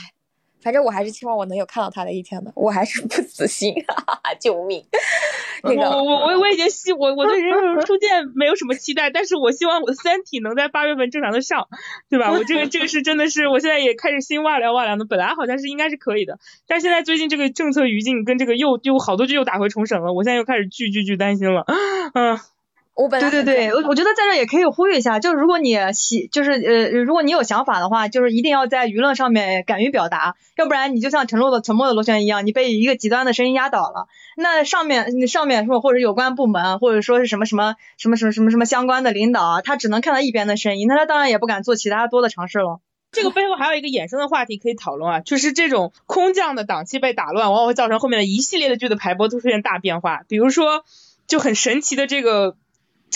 反正我还是希望我能有看到他的一天的，我还是 [laughs] 不死心，哈哈救命！[laughs] 那个我我我我已经希我我对人生初见没有什么期待，但是我希望我的三体能在八月份正常的上，对吧？我这个这个是真的是，我现在也开始心哇凉哇凉的，本来好像是应该是可以的，但现在最近这个政策语境跟这个又又好多剧又打回重审了，我现在又开始巨巨巨担心了，嗯。我本对对对，我我觉得在这也可以呼吁一下，就是如果你喜，就是呃，如果你有想法的话，就是一定要在舆论上面敢于表达，要不然你就像沉落的沉默的螺旋一样，你被一个极端的声音压倒了。那上面上面说或者有关部门或者说是什么什么什么什么什么什么相关的领导啊，他只能看到一边的声音，那他当然也不敢做其他多的尝试了。这个背后还有一个衍生的话题可以讨论啊，就是这种空降的档期被打乱，往往会造成后面的一系列的剧的排播都出现大变化，比如说就很神奇的这个。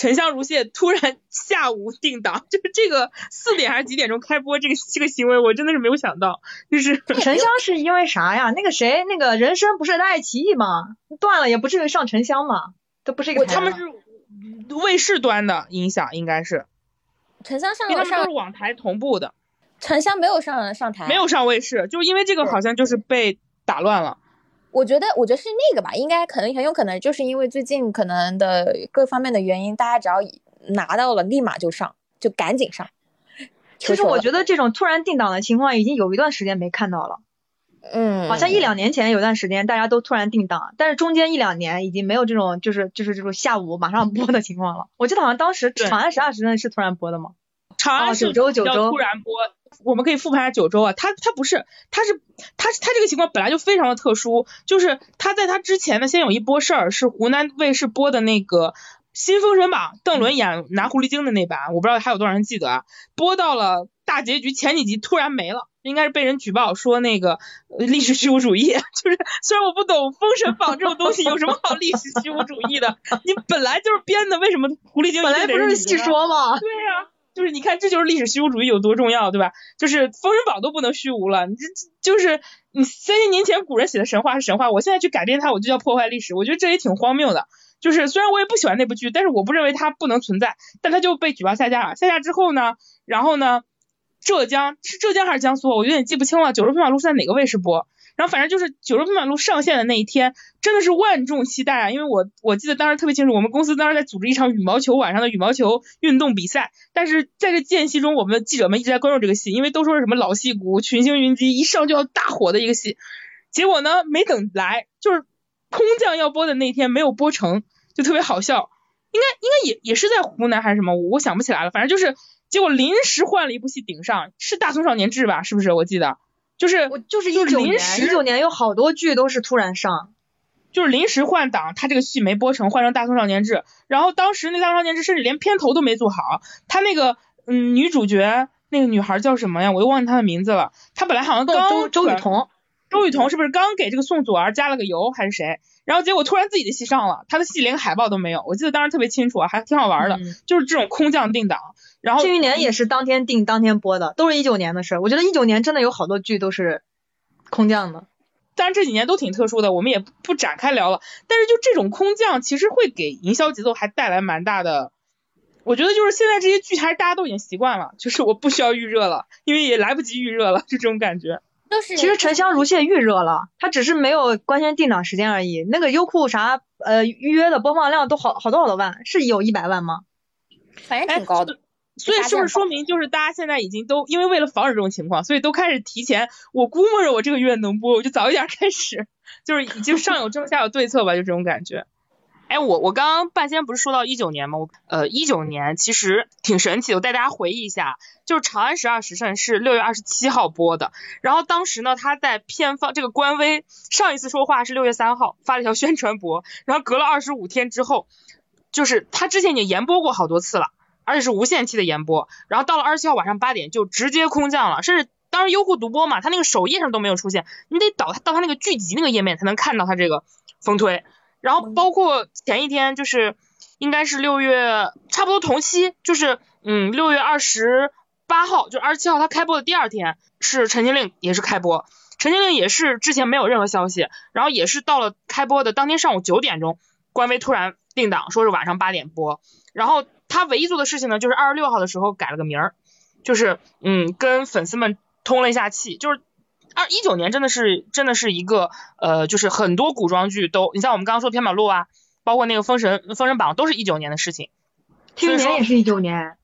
沉香如屑突然下午定档，[laughs] 就是这个四点还是几点钟开播这个这个行为，我真的是没有想到。就是沉香是因为啥呀？那个谁，那个人生不是爱奇艺吗？断了也不至于上沉香嘛，都不是一个他们是卫视端的影响，应该是。沉香上因为他们是网台同步的。沉香没有上上台。没有上卫视，就因为这个好像就是被打乱了。我觉得，我觉得是那个吧，应该可能很有可能就是因为最近可能的各方面的原因，大家只要拿到了，立马就上，就赶紧上。其实我觉得这种突然定档的情况已经有一段时间没看到了。嗯。好像一两年前有段时间大家都突然定档，但是中间一两年已经没有这种就是就是这种下午马上播的情况了。我记得好像当时《长安十二时辰》是突然播的吗？长安九州九州突然播。我们可以复盘下九州啊，他他不是，他是他他这个情况本来就非常的特殊，就是他在他之前呢，先有一波事儿是湖南卫视播的那个新封神榜，邓伦演拿狐狸精的那版，我不知道还有多少人记得啊，播到了大结局前几集突然没了，应该是被人举报说那个历史虚无主义，就是虽然我不懂封神榜这种东西有什么好历史虚无主义的，你本来就是编的，为什么狐狸精本来不是戏说吗？对呀。就是你看，这就是历史虚无主义有多重要，对吧？就是《封神榜》都不能虚无了，你这就是你三千年前古人写的神话是神话，我现在去改编它，我就叫破坏历史。我觉得这也挺荒谬的。就是虽然我也不喜欢那部剧，但是我不认为它不能存在，但它就被举报下架了。下架之后呢，然后呢，浙江是浙江还是江苏？我有点记不清了。九州飞马路是在哪个卫视播？然后反正就是九州飞马路上线的那一天，真的是万众期待啊！因为我我记得当时特别清楚，我们公司当时在组织一场羽毛球晚上的羽毛球运动比赛，但是在这间隙中，我们的记者们一直在关注这个戏，因为都说是什么老戏骨群星云集，一上就要大火的一个戏。结果呢，没等来，就是空降要播的那天没有播成，就特别好笑。应该应该也也是在湖南还是什么，我想不起来了。反正就是结果临时换了一部戏顶上，是《大宋少年志》吧？是不是？我记得。就是我就是一九年，一九年有好多剧都是突然上，就是临时换档，他这个戏没播成，换成《大宋少年志》，然后当时那《大宋少年志》甚至连片头都没做好，他那个嗯女主角那个女孩叫什么呀？我又忘记她的名字了，她本来好像刚周周雨彤，周雨彤是不是刚给这个宋祖儿加了个油还是谁？然后结果突然自己的戏上了，他的戏连个海报都没有，我记得当时特别清楚啊，还挺好玩的，就是这种空降定档。然后庆余年也是当天定当天播的，都是一九年的事儿。我觉得一九年真的有好多剧都是空降的，当然这几年都挺特殊的，我们也不展开聊了。但是就这种空降，其实会给营销节奏还带来蛮大的。我觉得就是现在这些剧还是大家都已经习惯了，就是我不需要预热了，因为也来不及预热了，就这种感觉。就是其实沉香如屑预热了，它只是没有官宣定档时间而已。那个优酷啥呃预约的播放量都好好多好多万，是有一百万吗？反正挺高的。所以是不是说明就是大家现在已经都因为为了防止这种情况，所以都开始提前，我估摸着我这个月能播，我就早一点开始，就是已经上有政下有对策吧，就这种感觉。哎，我我刚刚半仙不是说到一九年吗？我呃，一九年其实挺神奇的，我带大家回忆一下，就是《长安十二时辰》是六月二十七号播的，然后当时呢，他在片方这个官微上一次说话是六月三号发了一条宣传博，然后隔了二十五天之后。就是他之前已经延播过好多次了，而且是无限期的延播，然后到了二十七号晚上八点就直接空降了，甚至当时优酷独播嘛，它那个首页上都没有出现，你得导它到它那个剧集那个页面才能看到它这个风推，然后包括前一天就是应该是六月差不多同期，就是嗯六月二十八号就二十七号他开播的第二天是《陈情令》也是开播。陈情令也是之前没有任何消息，然后也是到了开播的当天上午九点钟，官微突然定档，说是晚上八点播。然后他唯一做的事情呢，就是二十六号的时候改了个名儿，就是嗯跟粉丝们通了一下气，就是二一九年真的是真的是一个呃，就是很多古装剧都，你像我们刚刚说偏马路啊，包括那个封神封神榜都是一九年的事情，去年也是一九年。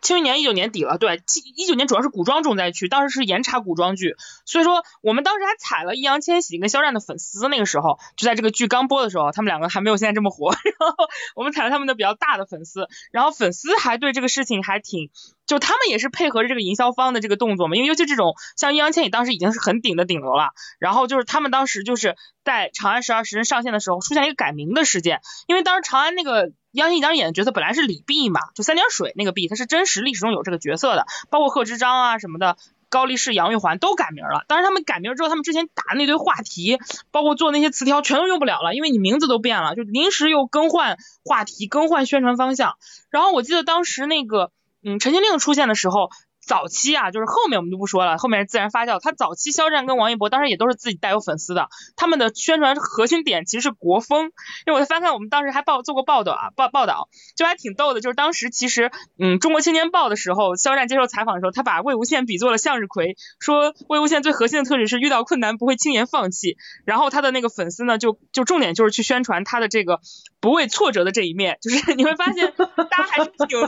庆余年一九年底了，对，一九年主要是古装重灾区，当时是严查古装剧，所以说我们当时还踩了易烊千玺跟肖战的粉丝，那个时候就在这个剧刚播的时候，他们两个还没有现在这么火，[laughs] 然后我们踩了他们的比较大的粉丝，然后粉丝还对这个事情还挺，就他们也是配合着这个营销方的这个动作嘛，因为尤其这种像易烊千玺当时已经是很顶的顶流了，然后就是他们当时就是在《长安十二时辰》上线的时候出现一个改名的事件，因为当时长安那个。易烊千玺当时演的角色本来是李泌嘛，就三点水那个泌，他是真实历史中有这个角色的，包括贺知章啊什么的，高力士、杨玉环都改名了。当然他们改名之后，他们之前打的那堆话题，包括做那些词条，全都用不了了，因为你名字都变了，就临时又更换话题、更换宣传方向。然后我记得当时那个，嗯，陈情令出现的时候。早期啊，就是后面我们就不说了，后面是自然发酵。他早期肖战跟王一博当时也都是自己带有粉丝的，他们的宣传核心点其实是国风。因为我在翻看我们当时还报做过报道啊，报报道就还挺逗的，就是当时其实嗯中国青年报的时候，肖战接受采访的时候，他把魏无羡比作了向日葵，说魏无羡最核心的特质是遇到困难不会轻言放弃。然后他的那个粉丝呢，就就重点就是去宣传他的这个不畏挫折的这一面，就是你会发现大家还是挺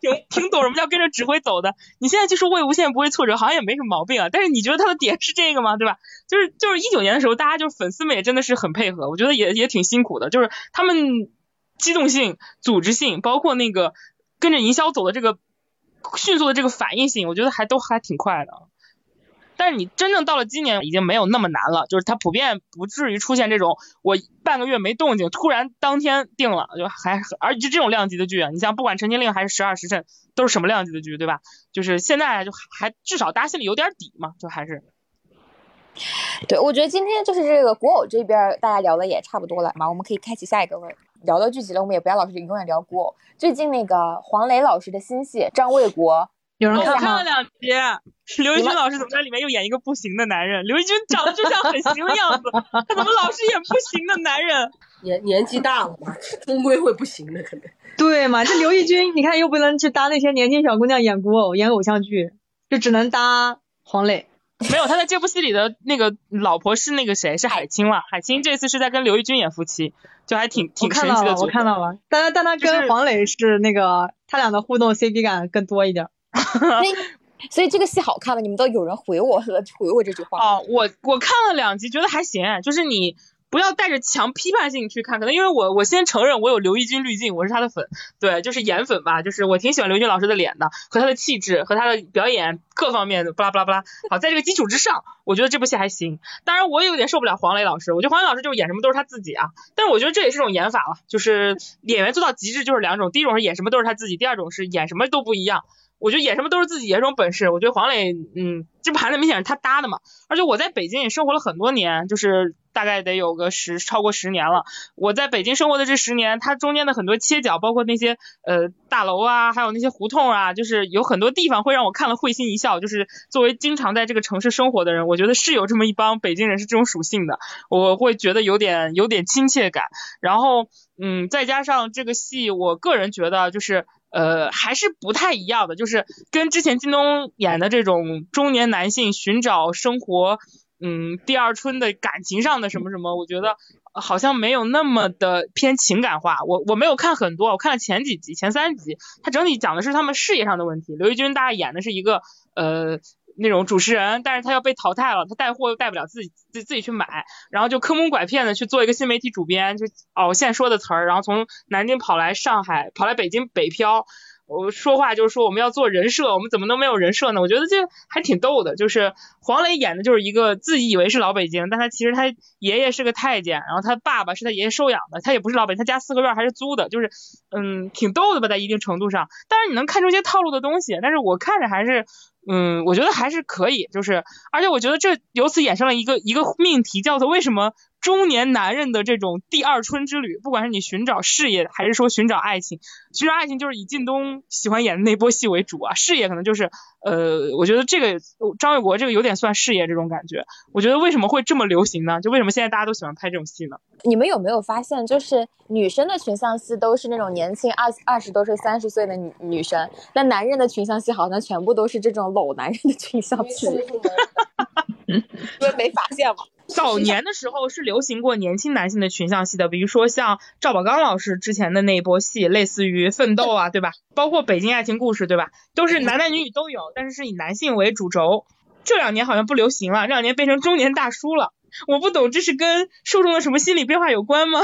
挺挺懂什么叫跟着指挥走的。你现在就是魏无羡不会挫折，好像也没什么毛病啊。但是你觉得他的点是这个吗？对吧？就是就是一九年的时候，大家就是粉丝们也真的是很配合，我觉得也也挺辛苦的。就是他们机动性、组织性，包括那个跟着营销走的这个迅速的这个反应性，我觉得还都还挺快的。但是你真正到了今年，已经没有那么难了，就是它普遍不至于出现这种我半个月没动静，突然当天定了，就还而且这种量级的剧啊，你像不管陈情令还是十二时辰，都是什么量级的剧，对吧？就是现在就还至少大家心里有点底嘛，就还是。对，我觉得今天就是这个古偶这边大家聊的也差不多了嘛，我们可以开启下一个问聊到剧集了，我们也不要老是永远聊古偶。最近那个黄磊老师的新戏《张卫国》。有人看了两集，刘奕君老师怎么在里面又演一个不行的男人？刘奕君长得就像很行的样子，他怎么老是演不行的男人？[laughs] 年年纪大了嘛，终归会不行的，可能。[laughs] 对嘛？这刘奕君，你看又不能去搭那些年轻小姑娘演古偶、演偶像剧，就只能搭黄磊。[laughs] 没有，他在这部戏里的那个老婆是那个谁？是海清了。海清这次是在跟刘奕君演夫妻，就还挺挺神奇的。我看到了，但但他跟黄磊是那个他俩的互动 CP 感更多一点。[laughs] [laughs] 所以这个戏好看吗？你们都有人回我了，[laughs] 回我这句话。哦，我我看了两集，觉得还行。就是你不要带着强批判性去看，可能因为我我先承认我有刘奕君滤镜，我是他的粉，对，就是颜粉吧，就是我挺喜欢刘奕君老师的脸的，和他的气质和他的表演各方面的，巴拉巴拉巴拉。好，在这个基础之上，我觉得这部戏还行。当然，我也有点受不了黄磊老师，我觉得黄磊老师就是演什么都是他自己啊。但是我觉得这也是种演法了，就是演员做到极致就是两种，第一种是演什么都是他自己，第二种是演什么都不一样。我觉得演什么都是自己演这种本事。我觉得黄磊，嗯，这盘子明显是他搭的嘛。而且我在北京也生活了很多年，就是大概得有个十超过十年了。我在北京生活的这十年，它中间的很多切角，包括那些呃大楼啊，还有那些胡同啊，就是有很多地方会让我看了会心一笑。就是作为经常在这个城市生活的人，我觉得是有这么一帮北京人是这种属性的，我会觉得有点有点亲切感。然后，嗯，再加上这个戏，我个人觉得就是。呃，还是不太一样的，就是跟之前靳东演的这种中年男性寻找生活，嗯，第二春的感情上的什么什么，我觉得好像没有那么的偏情感化。我我没有看很多，我看了前几集，前三集，它整体讲的是他们事业上的问题。刘奕君大概演的是一个呃。那种主持人，但是他要被淘汰了，他带货又带不了自己自自己去买，然后就坑蒙拐骗的去做一个新媒体主编，就哦现说的词儿，然后从南京跑来上海，跑来北京北漂，我说话就是说我们要做人设，我们怎么能没有人设呢？我觉得这还挺逗的，就是黄磊演的就是一个自己以为是老北京，但他其实他爷爷是个太监，然后他爸爸是他爷爷收养的，他也不是老北，他家四合院还是租的，就是嗯挺逗的吧，在一定程度上，但是你能看出一些套路的东西，但是我看着还是。嗯，我觉得还是可以，就是，而且我觉得这由此衍生了一个一个命题，叫做为什么中年男人的这种第二春之旅，不管是你寻找事业还是说寻找爱情，寻找爱情就是以靳东喜欢演的那波戏为主啊，事业可能就是，呃，我觉得这个张卫国这个有点算事业这种感觉。我觉得为什么会这么流行呢？就为什么现在大家都喜欢拍这种戏呢？你们有没有发现，就是女生的群像戏都是那种年轻二二十多岁、三十岁的女女生，那男人的群像戏好像全部都是这种。老男人的群像戏，[laughs] 因为没发现吗？早年的时候是流行过年轻男性的群像戏的，比如说像赵宝刚老师之前的那一波戏，类似于《奋斗》啊，对吧？包括《北京爱情故事》，对吧？都是男男女女都有，但是是以男性为主轴。这两年好像不流行了，这两年变成中年大叔了。我不懂，这是跟受众的什么心理变化有关吗？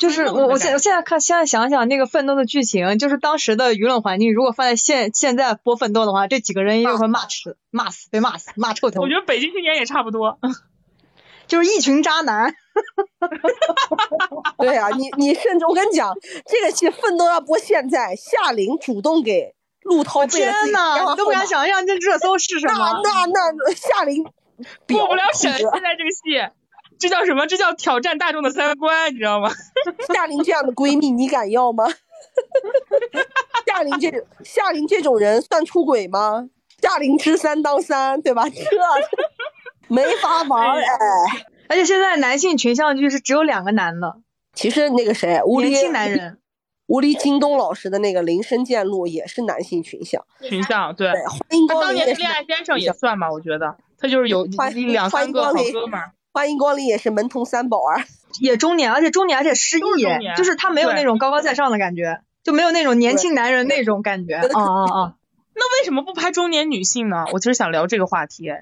就是我，我现我现在看，现在想想那个奋斗的剧情，就是当时的舆论环境，如果放在现现在播奋斗的话，这几个人一定会骂死，骂死，被骂死，骂臭头。我觉得北京青年也差不多，就是一群渣男。[laughs] 对呀，你你甚至我跟你讲，这个戏奋斗要播现在，夏琳主动给陆涛天呐，你都不敢想象这热搜是什么？那那那夏琳过不了审，现在这个戏。这叫什么？这叫挑战大众的三观，你知道吗？[laughs] 夏琳这样的闺蜜，你敢要吗？[laughs] 夏琳这夏琳这种人算出轨吗？夏琳知三当三，对吧？这没法玩哎！而且现在男性群像剧是只有两个男的。其实那个谁，年轻男人，[laughs] 吴黎京东老师的那个《林深见鹿》也是男性群像。群像对。欢迎光临。他当年的《恋爱先生》也算吧，我觉得他就是有两三个好哥们儿。欢迎光临，也是门童三宝啊，也中年，而且中年，而且失忆，就是他没有那种高高在上的感觉，就没有那种年轻男人那种感觉。啊啊啊！那为什么不拍中年女性呢？我其实想聊这个话题。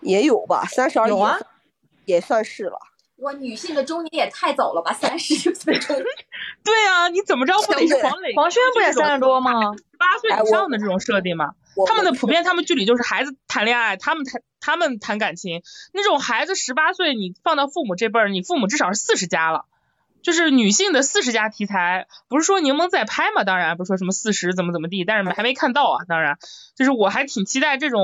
也有吧，三十而已啊，也算是了。哇，女性的中年也太早了吧，三十岁中。[laughs] 对啊，你怎么着不得是黄磊？黄轩不也三十多吗？十八岁以上的这种设定嘛？他们的普遍，他们剧里就是孩子谈恋爱，他们谈。他们谈感情，那种孩子十八岁，你放到父母这辈儿，你父母至少是四十加了，就是女性的四十加题材，不是说柠檬在拍嘛？当然不是说什么四十怎么怎么地，但是还没看到啊。当然，就是我还挺期待这种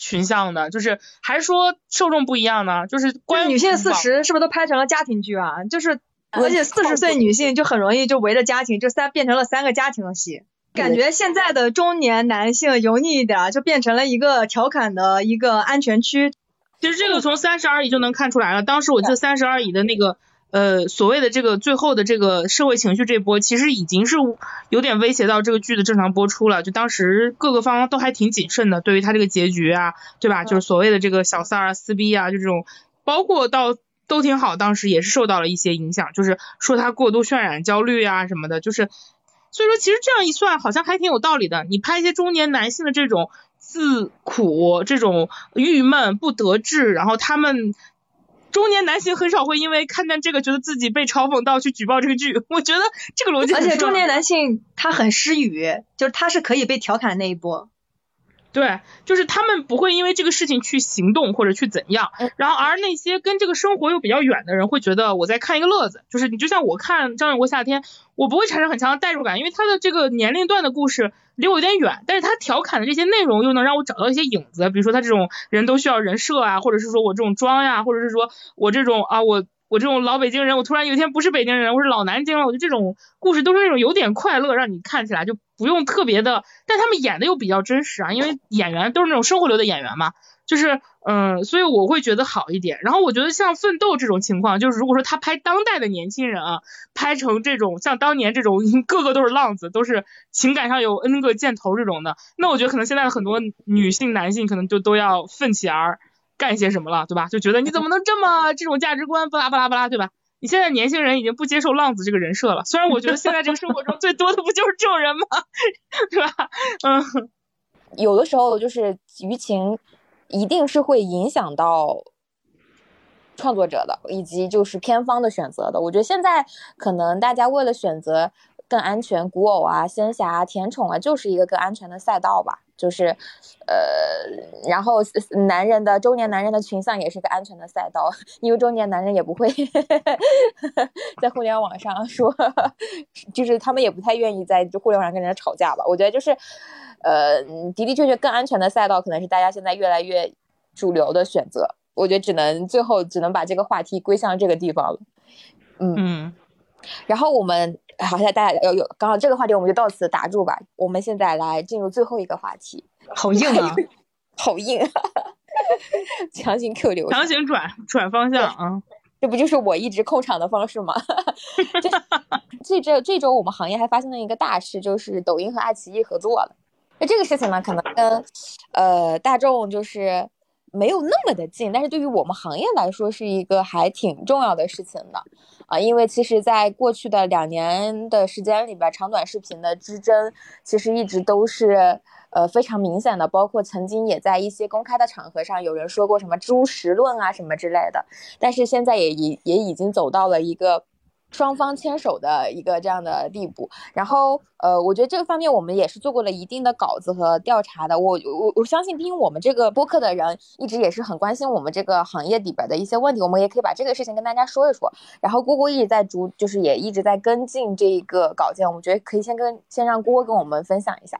群像的，就是还是说受众不一样呢？就是关于女性四十是不是都拍成了家庭剧啊？就是而且四十岁女性就很容易就围着家庭，就三变成了三个家庭的戏。感觉现在的中年男性油腻一点，就变成了一个调侃的一个安全区。其实这个从三十而已就能看出来了。当时我记得三十而已的那个呃所谓的这个最后的这个社会情绪这波，其实已经是有点威胁到这个剧的正常播出了。就当时各个方都还挺谨慎的，对于他这个结局啊，对吧？就是所谓的这个小三儿撕逼啊，就这种，包括到都挺好，当时也是受到了一些影响，就是说他过度渲染焦虑啊什么的，就是。所以说，其实这样一算，好像还挺有道理的。你拍一些中年男性的这种自苦、这种郁闷、不得志，然后他们中年男性很少会因为看见这个觉得自己被嘲讽到去举报这个剧。[laughs] 我觉得这个逻辑，而且中年男性他很失语，就是他是可以被调侃的那一波。对，就是他们不会因为这个事情去行动或者去怎样，然后而那些跟这个生活又比较远的人会觉得我在看一个乐子，就是你就像我看张远国夏天，我不会产生很强的代入感，因为他的这个年龄段的故事离我有点远，但是他调侃的这些内容又能让我找到一些影子，比如说他这种人都需要人设啊，或者是说我这种装呀，或者是说我这种啊我。我这种老北京人，我突然有一天不是北京人，我是老南京了。我觉得这种故事都是那种有点快乐，让你看起来就不用特别的，但他们演的又比较真实啊，因为演员都是那种生活流的演员嘛，就是嗯，所以我会觉得好一点。然后我觉得像奋斗这种情况，就是如果说他拍当代的年轻人啊，拍成这种像当年这种个个都是浪子，都是情感上有 N 个箭头这种的，那我觉得可能现在很多女性男性可能就都要奋起而。干些什么了，对吧？就觉得你怎么能这么这种价值观，巴拉巴拉巴拉，对吧？你现在年轻人已经不接受浪子这个人设了。虽然我觉得现在这个生活中 [laughs] 最多的不就是这种人吗？对吧？嗯，有的时候就是舆情一定是会影响到创作者的，以及就是片方的选择的。我觉得现在可能大家为了选择更安全，古偶啊、仙侠啊、甜宠啊，就是一个更安全的赛道吧。就是，呃，然后男人的中年男人的群像也是个安全的赛道，因为中年男人也不会 [laughs] 在互联网上说，[laughs] 就是他们也不太愿意在互联网上跟人家吵架吧。我觉得就是，呃，的的确确更安全的赛道可能是大家现在越来越主流的选择。我觉得只能最后只能把这个话题归向这个地方了。嗯，然后我们。好，现在大家有有刚好这个话题我们就到此打住吧。我们现在来进入最后一个话题，好硬啊，[laughs] 好硬，[laughs] 强行 Q 流，强行转转方向啊，[laughs] 这不就是我一直控场的方式吗？这这这周我们行业还发生了一个大事，就是抖音和爱奇艺合作了。那这个事情呢，可能跟呃大众就是没有那么的近，但是对于我们行业来说是一个还挺重要的事情的。啊，因为其实，在过去的两年的时间里边，长短视频的之争其实一直都是呃非常明显的，包括曾经也在一些公开的场合上有人说过什么“猪食论”啊什么之类的，但是现在也已也已经走到了一个。双方牵手的一个这样的地步，然后呃，我觉得这个方面我们也是做过了一定的稿子和调查的。我我我相信听我们这个播客的人一直也是很关心我们这个行业里边的一些问题，我们也可以把这个事情跟大家说一说。然后姑姑一直在逐，就是也一直在跟进这一个稿件，我们觉得可以先跟先让姑姑跟我们分享一下。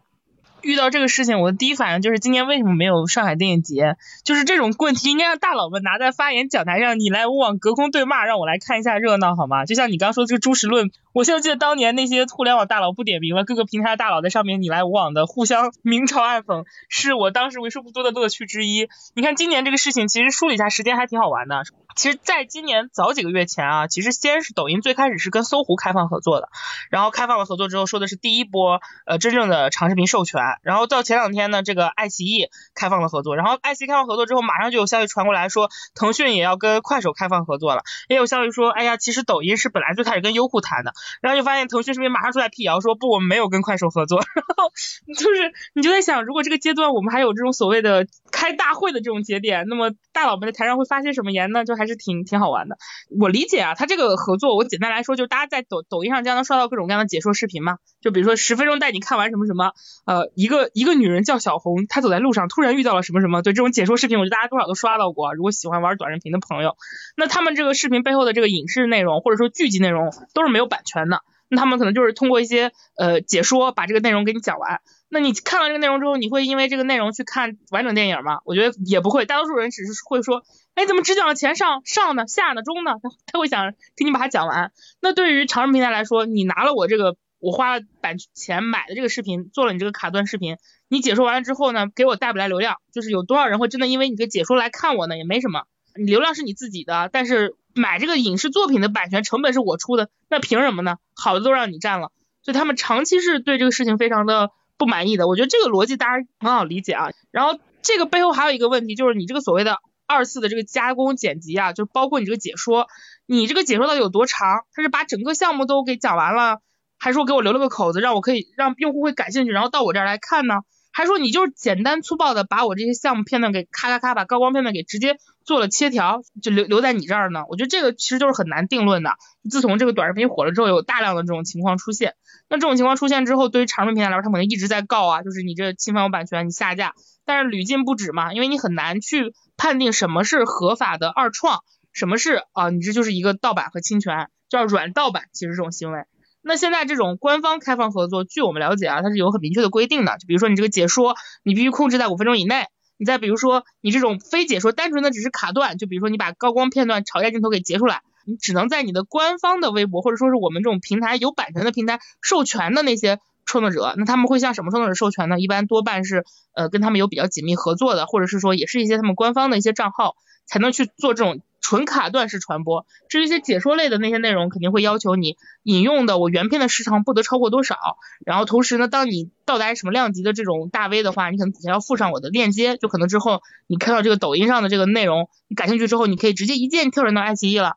遇到这个事情，我的第一反应就是今年为什么没有上海电影节？就是这种问题应该让大佬们拿在发言讲台上，你来我往隔空对骂，让我来看一下热闹好吗？就像你刚说这个诸史论，我现在记得当年那些互联网大佬不点名了，各个平台大佬在上面你来我往的互相 [laughs] 明嘲暗讽，是我当时为数不多的乐趣之一。你看今年这个事情，其实梳理一下时间还挺好玩的。其实，在今年早几个月前啊，其实先是抖音最开始是跟搜狐开放合作的，然后开放了合作之后，说的是第一波呃真正的长视频授权，然后到前两天呢，这个爱奇艺开放了合作，然后爱奇艺开放合作之后，马上就有消息传过来说，腾讯也要跟快手开放合作了，也有消息说，哎呀，其实抖音是本来最开始跟优酷谈的，然后就发现腾讯视频马上出来辟谣说，不，我们没有跟快手合作，[laughs] 然后就是你就在想，如果这个阶段我们还有这种所谓的开大会的这种节点，那么大佬们在台上会发些什么言呢？就还是挺挺好玩的。我理解啊，他这个合作，我简单来说，就是大家在抖抖音上经常能刷到各种各样的解说视频嘛。就比如说十分钟带你看完什么什么，呃，一个一个女人叫小红，她走在路上突然遇到了什么什么，对这种解说视频，我觉得大家多少都刷到过。如果喜欢玩短视频的朋友，那他们这个视频背后的这个影视内容或者说剧集内容都是没有版权的，那他们可能就是通过一些呃解说把这个内容给你讲完。那你看了这个内容之后，你会因为这个内容去看完整电影吗？我觉得也不会，大多数人只是会说，哎，怎么只讲了前上上呢，下呢，中呢？他 [laughs] 他会想给你把它讲完。那对于长视频平台来说，你拿了我这个我花了版钱买的这个视频，做了你这个卡顿视频，你解说完了之后呢，给我带不来流量，就是有多少人会真的因为你的解说来看我呢？也没什么，你流量是你自己的，但是买这个影视作品的版权成本是我出的，那凭什么呢？好的都让你占了，所以他们长期是对这个事情非常的。不满意的，我觉得这个逻辑大家很好理解啊。然后这个背后还有一个问题，就是你这个所谓的二次的这个加工剪辑啊，就包括你这个解说，你这个解说到底有多长？他是把整个项目都给讲完了，还是说给我留了个口子，让我可以让用户会感兴趣，然后到我这儿来看呢？还说你就是简单粗暴的把我这些项目片段给咔咔咔把高光片段给直接做了切条，就留留在你这儿呢？我觉得这个其实就是很难定论的。自从这个短视频火了之后，有大量的这种情况出现。那这种情况出现之后，对于长视频来说，他可能一直在告啊，就是你这侵犯我版权，你下架。但是屡禁不止嘛，因为你很难去判定什么是合法的二创，什么是啊，你这就是一个盗版和侵权，叫软盗版。其实这种行为。那现在这种官方开放合作，据我们了解啊，它是有很明确的规定的。就比如说你这个解说，你必须控制在五分钟以内。你再比如说你这种非解说，单纯的只是卡段，就比如说你把高光片段、吵架镜头给截出来，你只能在你的官方的微博，或者说是我们这种平台有版权的平台授权的那些创作者，那他们会向什么创作者授权呢？一般多半是呃跟他们有比较紧密合作的，或者是说也是一些他们官方的一些账号才能去做这种。纯卡段式传播，至于一些解说类的那些内容，肯定会要求你引用的我原片的时长不得超过多少。然后同时呢，当你到达什么量级的这种大 V 的话，你可能底下要附上我的链接，就可能之后你看到这个抖音上的这个内容，你感兴趣之后，你可以直接一键跳转到爱奇艺了。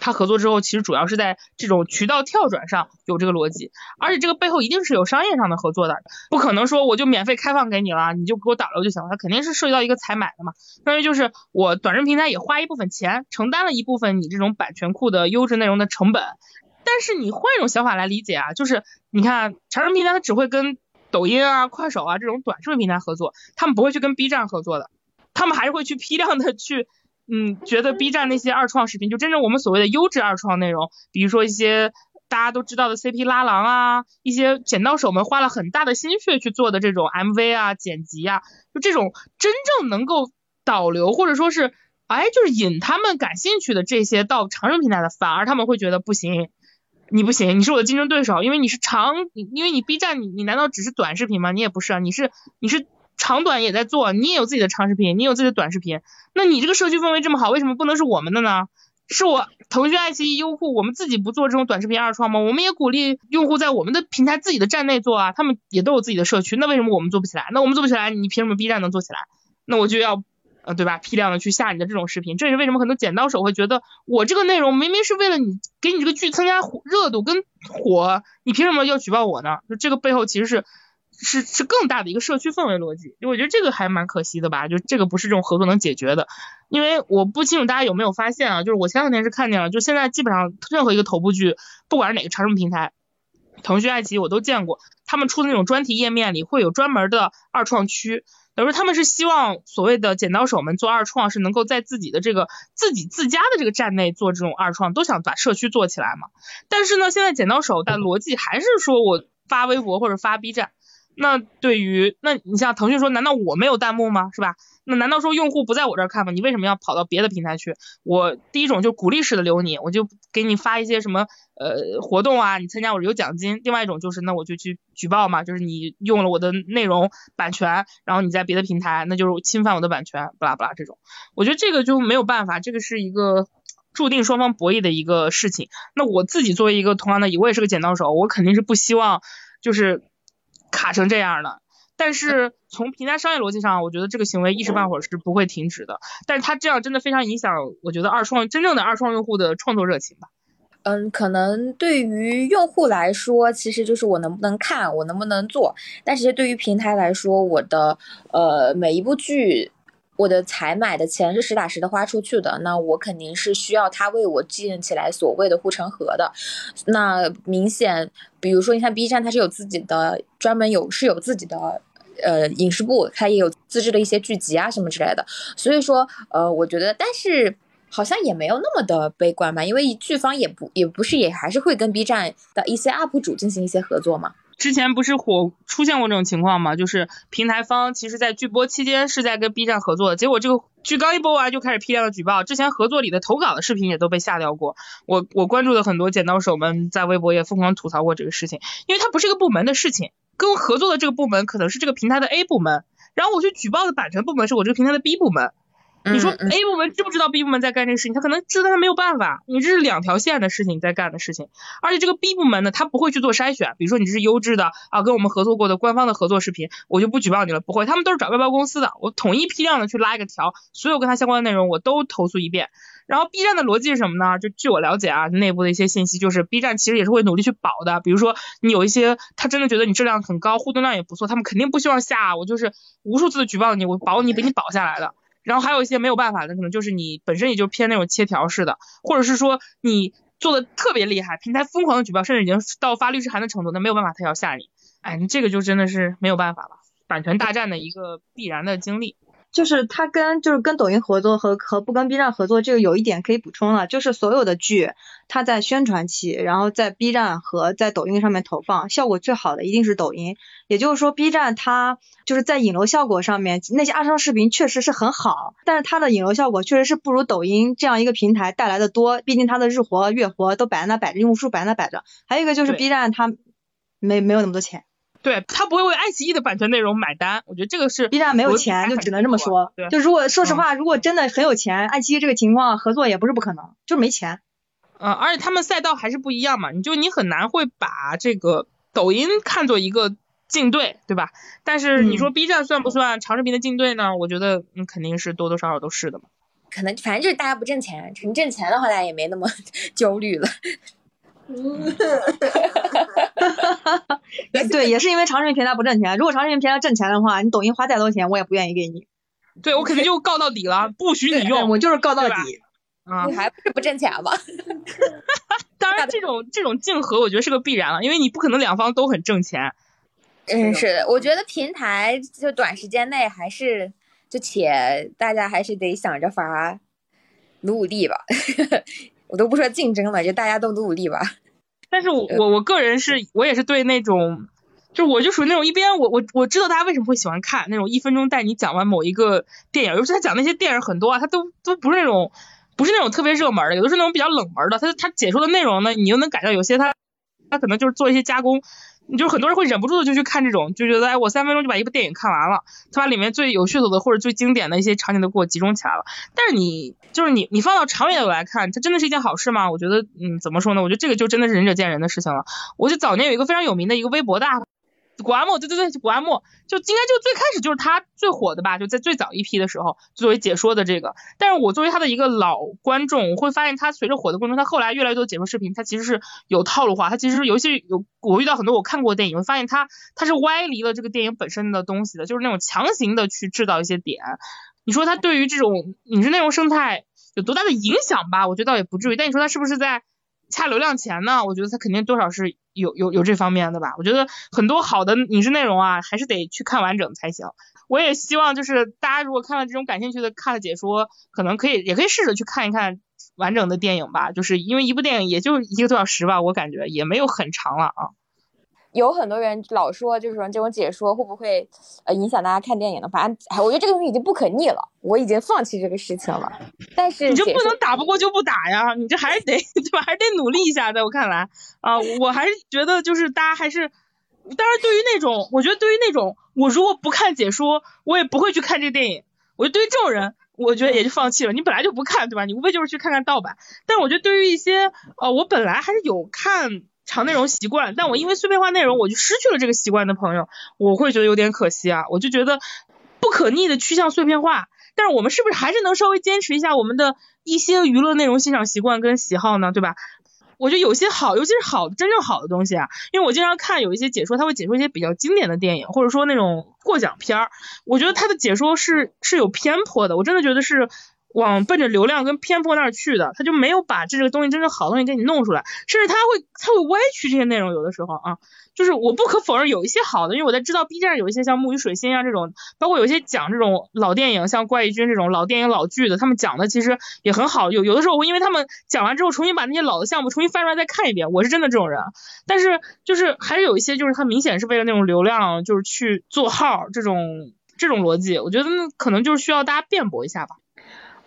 他合作之后，其实主要是在这种渠道跳转上有这个逻辑，而且这个背后一定是有商业上的合作的，不可能说我就免费开放给你了，你就给我导流就行了，它肯定是涉及到一个采买的嘛。相当于就是我短视频平台也花一部分钱，承担了一部分你这种版权库的优质内容的成本。但是你换一种想法来理解啊，就是你看长视频平台它只会跟抖音啊、快手啊这种短视频平台合作，他们不会去跟 B 站合作的，他们还是会去批量的去，嗯，觉得 B 站那些二创视频，就真正我们所谓的优质二创内容，比如说一些大家都知道的 CP 拉郎啊，一些剪刀手们花了很大的心血去做的这种 MV 啊、剪辑啊，就这种真正能够导流或者说是，哎，就是引他们感兴趣的这些到长生平台的，反而他们会觉得不行。你不行，你是我的竞争对手，因为你是长，因为你 B 站，你你难道只是短视频吗？你也不是啊，你是你是长短也在做，你也有自己的长视频，你有自己的短视频，那你这个社区氛围这么好，为什么不能是我们的呢？是我腾讯、爱奇艺、优酷，我们自己不做这种短视频二创吗？我们也鼓励用户在我们的平台自己的站内做啊，他们也都有自己的社区，那为什么我们做不起来？那我们做不起来，你凭什么 B 站能做起来？那我就要。呃，对吧？批量的去下你的这种视频，这也是为什么很多剪刀手会觉得，我这个内容明明是为了你给你这个剧增加热度跟火，你凭什么要举报我呢？就这个背后其实是是是更大的一个社区氛围逻辑，我觉得这个还蛮可惜的吧，就这个不是这种合作能解决的。因为我不清楚大家有没有发现啊，就是我前两天是看见了，就现在基本上任何一个头部剧，不管是哪个长视频平台，腾讯、爱奇艺我都见过，他们出的那种专题页面里会有专门的二创区。等于他们是希望所谓的剪刀手们做二创是能够在自己的这个自己自家的这个站内做这种二创，都想把社区做起来嘛。但是呢，现在剪刀手的逻辑还是说我发微博或者发 B 站。那对于那你像腾讯说，难道我没有弹幕吗？是吧？那难道说用户不在我这儿看吗？你为什么要跑到别的平台去？我第一种就鼓励式的留你，我就给你发一些什么呃活动啊，你参加我有奖金。另外一种就是那我就去举报嘛，就是你用了我的内容版权，然后你在别的平台，那就是侵犯我的版权，不啦不啦这种。我觉得这个就没有办法，这个是一个注定双方博弈的一个事情。那我自己作为一个同样的，我也是个剪刀手，我肯定是不希望就是。卡成这样的，但是从平台商业逻辑上，我觉得这个行为一时半会儿是不会停止的。但是它这样真的非常影响，我觉得二创真正的二创用户的创作热情吧。嗯，可能对于用户来说，其实就是我能不能看，我能不能做。但是对于平台来说，我的呃每一部剧。我的采买的钱是实打实的花出去的，那我肯定是需要他为我建起来所谓的护城河的。那明显，比如说你看 B 站，它是有自己的专门有是有自己的呃影视部，它也有自制的一些剧集啊什么之类的。所以说，呃，我觉得，但是好像也没有那么的悲观吧，因为剧方也不也不是也还是会跟 B 站的一些 UP 主进行一些合作嘛。之前不是火出现过这种情况吗？就是平台方其实在剧播期间是在跟 B 站合作的，结果这个剧刚一播完就开始批量的举报，之前合作里的投稿的视频也都被下掉过。我我关注的很多剪刀手们在微博也疯狂吐槽过这个事情，因为它不是一个部门的事情，跟合作的这个部门可能是这个平台的 A 部门，然后我去举报的版权部门是我这个平台的 B 部门。你说 A 部门知不知道 B 部门在干这个事情？他可能知道，他没有办法。你这是两条线的事情在干的事情，而且这个 B 部门呢，他不会去做筛选。比如说你这是优质的啊，跟我们合作过的官方的合作视频，我就不举报你了。不会，他们都是找外包公司的，我统一批量的去拉一个条，所有跟他相关的内容我都投诉一遍。然后 B 站的逻辑是什么呢？就据我了解啊，内部的一些信息就是 B 站其实也是会努力去保的。比如说你有一些他真的觉得你质量很高，互动量也不错，他们肯定不希望下我就是无数次的举报你，我保你给你保下来的。然后还有一些没有办法的，可能就是你本身也就偏那种切条式的，或者是说你做的特别厉害，平台疯狂的举报，甚至已经到发律师函的程度，那没有办法，他要下你，哎，这个就真的是没有办法了，版权大战的一个必然的经历。就是他跟就是跟抖音合作和和不跟 B 站合作，这个有一点可以补充了，就是所有的剧，它在宣传期，然后在 B 站和在抖音上面投放，效果最好的一定是抖音。也就是说，B 站它就是在引流效果上面，那些二创视频确实是很好，但是它的引流效果确实是不如抖音这样一个平台带来的多，毕竟它的日活、月活都摆在那摆着，用户数摆在那摆着。还有一个就是 B 站它没没有那么多钱。对他不会为爱奇艺的版权内容买单，我觉得这个是 B 站没有钱，就只能这么说。对就如果说实话，如果真的很有钱，爱奇艺这个情况合作也不是不可能，就是没钱。嗯，而且他们赛道还是不一样嘛，你就你很难会把这个抖音看作一个竞对，对吧？但是你说 B 站算不算长视频的竞对呢？我觉得嗯肯定是多多少少都是的嘛。可能反正就是大家不挣钱，你挣钱的话，大家也没那么 [laughs] 焦虑了。嗯，[laughs] [laughs] 对，也是因为长视频平台不挣钱。如果长视频平台挣钱的话，你抖音花再多钱，我也不愿意给你。对，我肯定就告到底了，不许你用，我就是告到底。啊，你还不是不挣钱吗？当 [laughs] 当然这种这种竞合我觉得是个必然了，因为你不可能两方都很挣钱。嗯，是的，我觉得平台就短时间内还是就且大家还是得想着法努努力吧。[laughs] 我都不说竞争了，就大家都努努力吧。但是我我我个人是我也是对那种，就我就属于那种一边我我我知道大家为什么会喜欢看那种一分钟带你讲完某一个电影，尤其他讲那些电影很多啊，他都都不是那种不是那种特别热门的，有的是那种比较冷门的，他他解说的内容呢，你又能感觉有些他他可能就是做一些加工。你就很多人会忍不住的就去看这种，就觉得哎，我三分钟就把一部电影看完了，他把里面最有噱头的或者最经典的一些场景都给我集中起来了。但是你就是你，你放到长远来看，它真的是一件好事吗？我觉得，嗯，怎么说呢？我觉得这个就真的是仁者见仁的事情了。我就早年有一个非常有名的一个微博大。古阿莫，对对对，古阿莫，就应该就最开始就是他最火的吧，就在最早一批的时候作为解说的这个。但是我作为他的一个老观众，我会发现他随着火的过程中，他后来越来越多解说视频，他其实是有套路化，他其实尤其有我遇到很多我看过的电影，会发现他他是歪离了这个电影本身的东西的，就是那种强行的去制造一些点。你说他对于这种影视内容生态有多大的影响吧？我觉得倒也不至于。但你说他是不是在？掐流量钱呢，我觉得他肯定多少是有有有这方面的吧。我觉得很多好的影视内容啊，还是得去看完整才行。我也希望就是大家如果看了这种感兴趣的看了解说，可能可以也可以试着去看一看完整的电影吧。就是因为一部电影也就一个多小时吧，我感觉也没有很长了啊。有很多人老说，就是说这种解说会不会呃影响大家看电影呢？反正哎，我觉得这个东西已经不可逆了，我已经放弃这个事情了。但是你就不能打不过就不打呀？你这还是得 [laughs] 对吧？还是得努力一下。在我看来啊，我还是觉得就是大家还是，当然对于那种，我觉得对于那种我如果不看解说，我也不会去看这个电影。我觉得对于这种人，我觉得也就放弃了。你本来就不看对吧？你无非就是去看看盗版。但我觉得对于一些呃，我本来还是有看。长内容习惯，但我因为碎片化内容，我就失去了这个习惯的朋友，我会觉得有点可惜啊。我就觉得不可逆的趋向碎片化，但是我们是不是还是能稍微坚持一下我们的一些娱乐内容欣赏习惯跟喜好呢？对吧？我觉得有些好，尤其是好真正好的东西啊，因为我经常看有一些解说，他会解说一些比较经典的电影，或者说那种获奖片儿，我觉得他的解说是是有偏颇的，我真的觉得是。往奔着流量跟偏颇那儿去的，他就没有把这个东西真正好东西给你弄出来，甚至他会他会歪曲这些内容，有的时候啊，就是我不可否认有一些好的，因为我在知道 B 站有一些像木鱼水星啊这种，包括有一些讲这种老电影，像怪异君这种老电影老剧的，他们讲的其实也很好，有有的时候我会因为他们讲完之后重新把那些老的项目重新翻出来再看一遍，我是真的这种人，但是就是还是有一些就是他明显是为了那种流量，就是去做号这种这种逻辑，我觉得那可能就是需要大家辩驳一下吧。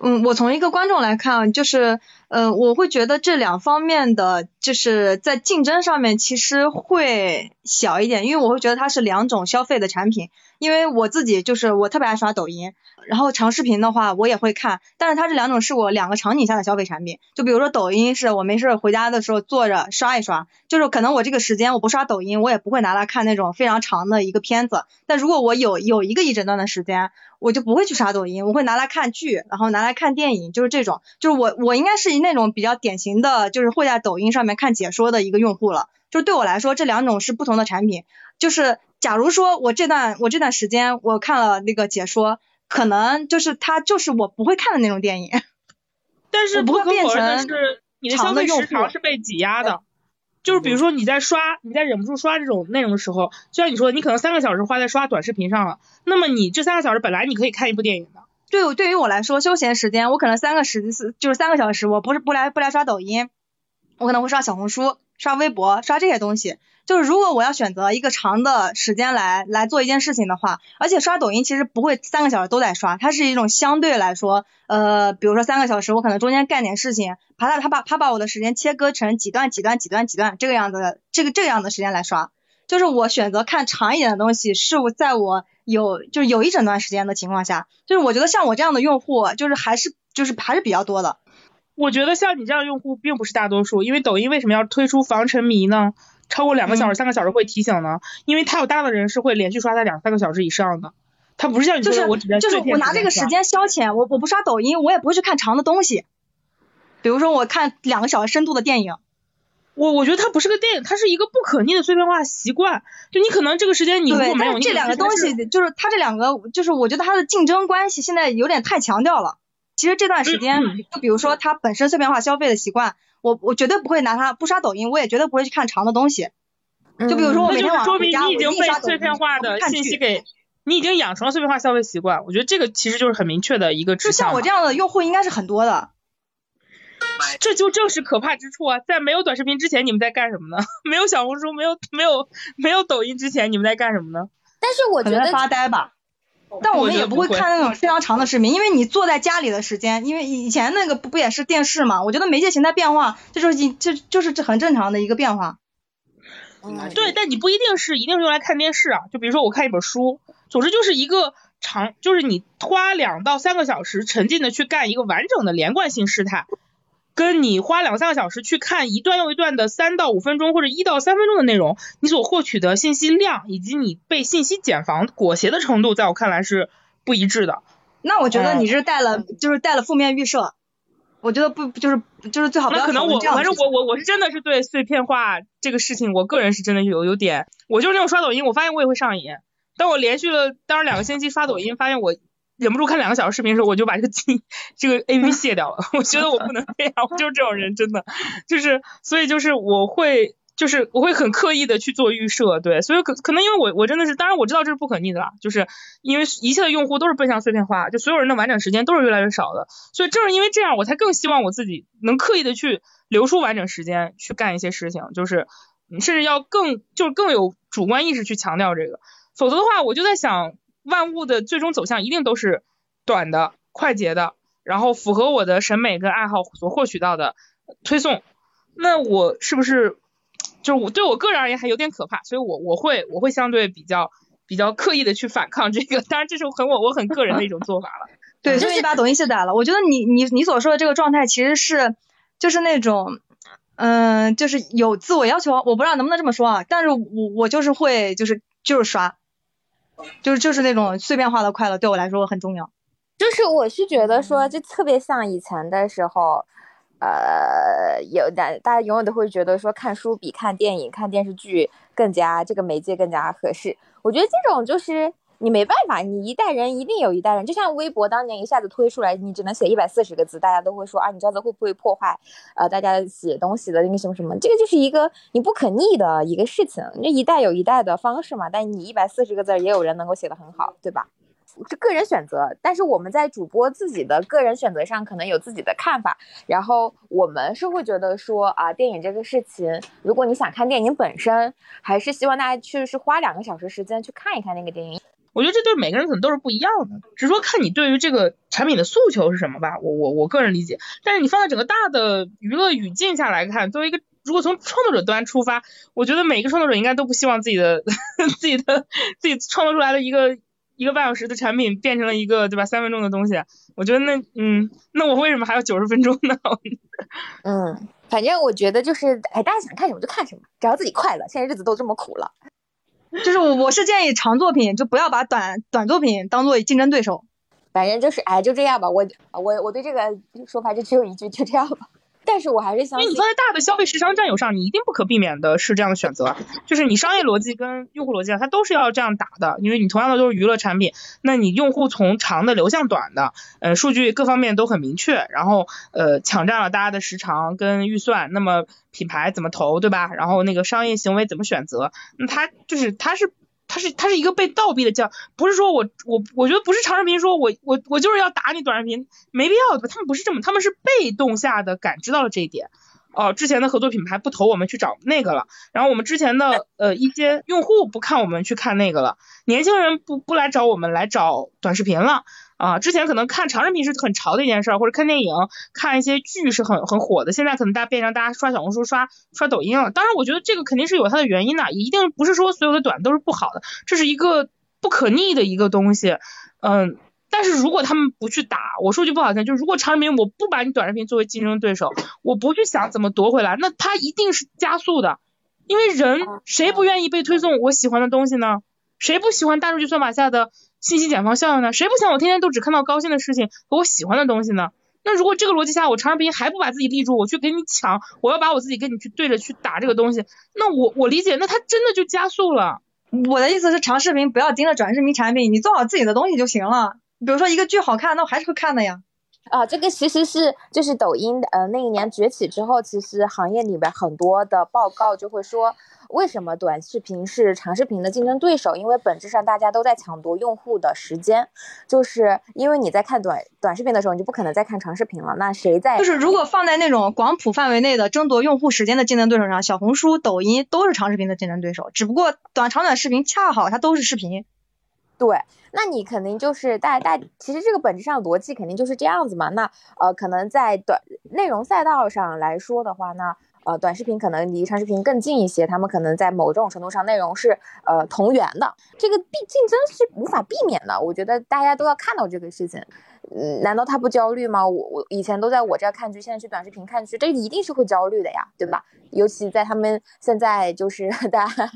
嗯，我从一个观众来看，就是，呃，我会觉得这两方面的就是在竞争上面其实会小一点，因为我会觉得它是两种消费的产品。因为我自己就是我特别爱刷抖音，然后长视频的话我也会看，但是它这两种是我两个场景下的消费产品。就比如说抖音是我没事回家的时候坐着刷一刷，就是可能我这个时间我不刷抖音，我也不会拿来看那种非常长的一个片子。但如果我有有一个一整段的时间，我就不会去刷抖音，我会拿来看剧，然后拿来看电影，就是这种。就是我我应该是那种比较典型的，就是会在抖音上面看解说的一个用户了。就对我来说，这两种是不同的产品，就是。假如说我这段我这段时间我看了那个解说，可能就是它就是我不会看的那种电影，[laughs] 但是不会变成是你的消费时长是被挤压的，就是比如说你在刷你在忍不住刷这种内容的时候，就像你说你可能三个小时花在刷短视频上了，那么你这三个小时本来你可以看一部电影的。对，对于我来说，休闲时间我可能三个时就是三个小时，我不是不来不来刷抖音，我可能会刷小红书、刷微博、刷这些东西。就是如果我要选择一个长的时间来来做一件事情的话，而且刷抖音其实不会三个小时都在刷，它是一种相对来说，呃，比如说三个小时，我可能中间干点事情，把它它把它把我的时间切割成几段几段几段几段这个样子的，这个这样的时间来刷，就是我选择看长一点的东西，是在我有就是有一整段时间的情况下，就是我觉得像我这样的用户，就是还是就是还是比较多的。我觉得像你这样用户并不是大多数，因为抖音为什么要推出防沉迷呢？超过两个小时、三个小时会提醒呢，因为他有大的人是会连续刷在两三个小时以上的，他不是像你说的我只就是我拿这个时间消遣，我我不刷抖音，我也不会去看长的东西，比如说我看两个小时深度的电影，我我觉得它不是个电影，它是一个不可逆的碎片化习惯，就你可能这个时间你如果没有，这两个东西就是它这两个就是我觉得它的竞争关系现在有点太强调了，其实这段时间就比如说它本身碎片化消费的习惯。我我绝对不会拿它不刷抖音，我也绝对不会去看长的东西。就比如说我那每天晚上刷抖音碎片化的信息给，你已经养成了碎片化消费习惯。我觉得这个其实就是很明确的一个指就。像我这样的用户应该是很多的。这就正是可怕之处啊！在没有短视频之前，你们在干什么呢？[laughs] 没有小红书，没有没有没有抖音之前，你们在干什么呢？但是我觉得发呆吧。但我们也不会看那种非常长的视频，因为你坐在家里的时间，因为以前那个不不也是电视嘛？我觉得媒介形态变化，这就是一这就是这很正常的一个变化。嗯对，但你不一定是一定是用来看电视啊。就比如说我看一本书，总之就是一个长，就是你花两到三个小时沉浸的去干一个完整的连贯性事态，跟你花两三个小时去看一段又一段的三到五分钟或者一到三分钟的内容，你所获取的信息量以及你被信息茧房裹挟的程度，在我看来是不一致的。那我觉得嗯你是带了，就是带了负面预设。我觉得不就是就是最好不要那可能我反正我我我是真的是对碎片化这个事情，我个人是真的有有点，我就是那种刷抖音，我发现我也会上瘾。但我连续了当时两个星期刷抖音，发现我忍不住看两个小时视频的时候，我就把这个机 [laughs] 这个 A P P [laughs] 卸掉了。[laughs] 我觉得我不能这样，我就是这种人，真的就是所以就是我会。就是我会很刻意的去做预设，对，所以可可能因为我我真的是，当然我知道这是不可逆的啦，就是因为一切的用户都是奔向碎片化，就所有人的完整时间都是越来越少的，所以正是因为这样，我才更希望我自己能刻意的去留出完整时间去干一些事情，就是甚至要更就是更有主观意识去强调这个，否则的话，我就在想，万物的最终走向一定都是短的、快捷的，然后符合我的审美跟爱好所获取到的推送，那我是不是就是我对我个人而言还有点可怕，所以我我会我会相对比较比较刻意的去反抗这个，[laughs] 当然这是很我我很个人的一种做法了。[laughs] 对，就是你把抖音卸载了。我觉得你你你所说的这个状态其实是就是那种，嗯、就是有自我要求。我不知道能不能这么说啊，但是我我就是会就是就是刷，就是就是那种碎片化的快乐对我来说很重要。就是我是觉得说，就特别像以前的时候，呃，有大大家永远都会觉得说，看书比看电影、看电视剧更加这个媒介更加合适。我觉得这种就是你没办法，你一代人一定有一代人，就像微博当年一下子推出来，你只能写一百四十个字，大家都会说啊，你这样子会不会破坏呃大家写东西的那个什么什么？这个就是一个你不可逆的一个事情，这一代有一代的方式嘛。但你一百四十个字，也有人能够写得很好，对吧？是个人选择，但是我们在主播自己的个人选择上可能有自己的看法，然后我们是会觉得说啊，电影这个事情，如果你想看电影本身，还是希望大家去是花两个小时时间去看一看那个电影。我觉得这对每个人可能都是不一样的，只是说看你对于这个产品的诉求是什么吧。我我我个人理解，但是你放在整个大的娱乐语境下来看，作为一个如果从创作者端出发，我觉得每个创作者应该都不希望自己的 [laughs] 自己的自己创作出来的一个一个半小时的产品变成了一个对吧三分钟的东西。我觉得那嗯，那我为什么还要九十分钟呢？[laughs] 嗯，反正我觉得就是，哎，大家想看什么就看什么，只要自己快乐。现在日子都这么苦了。[laughs] 就是我我是建议长作品就不要把短短作品当做竞争对手。反正就是，哎，就这样吧。我我我对这个说法就只有一句，就这样吧。但是我还是相信因为你放在大的消费时长占有上，你一定不可避免的是这样的选择，就是你商业逻辑跟用户逻辑啊，它都是要这样打的，因为你同样的都是娱乐产品，那你用户从长的流向短的，呃，数据各方面都很明确，然后呃抢占了大家的时长跟预算，那么品牌怎么投，对吧？然后那个商业行为怎么选择，那它就是它是。它是它是一个被倒逼的叫，不是说我我我觉得不是长视频说我我我就是要打你短视频，没必要的，他们不是这么，他们是被动下的感知到了这一点。哦，之前的合作品牌不投我们去找那个了，然后我们之前的呃一些用户不看我们去看那个了，年轻人不不来找我们来找短视频了。啊，之前可能看长视频是很潮的一件事儿，或者看电影、看一些剧是很很火的，现在可能大家变成大家刷小红书、刷刷抖音了。当然，我觉得这个肯定是有它的原因的，一定不是说所有的短都是不好的，这是一个不可逆的一个东西，嗯。但是如果他们不去打，我说句不好听，就是如果长视频我不把你短视频作为竞争对手，我不去想怎么夺回来，那它一定是加速的，因为人谁不愿意被推送我喜欢的东西呢？谁不喜欢大数据算法下的信息茧房效应呢？谁不想我天天都只看到高兴的事情和我喜欢的东西呢？那如果这个逻辑下，我长视频还不把自己立住，我去给你抢，我要把我自己跟你去对着去打这个东西，那我我理解，那它真的就加速了。我的意思是，长视频不要盯着短视频产品，你做好自己的东西就行了。比如说一个剧好看，那我还是会看的呀。啊，这个其实是就是抖音呃那一年崛起之后，其实行业里边很多的报告就会说，为什么短视频是长视频的竞争对手？因为本质上大家都在抢夺用户的时间，就是因为你在看短短视频的时候，你就不可能再看长视频了。那谁在？就是如果放在那种广谱范围内的争夺用户时间的竞争对手上，小红书、抖音都是长视频的竞争对手，只不过短长短视频恰好它都是视频。对，那你肯定就是大大，其实这个本质上逻辑肯定就是这样子嘛。那呃，可能在短内容赛道上来说的话，那呃，短视频可能离长视频更近一些，他们可能在某种程度上内容是呃同源的，这个必竞争是无法避免的。我觉得大家都要看到这个事情，嗯，难道他不焦虑吗？我我以前都在我这看剧，现在去短视频看剧，这一定是会焦虑的呀，对吧？尤其在他们现在就是 [laughs] 大家。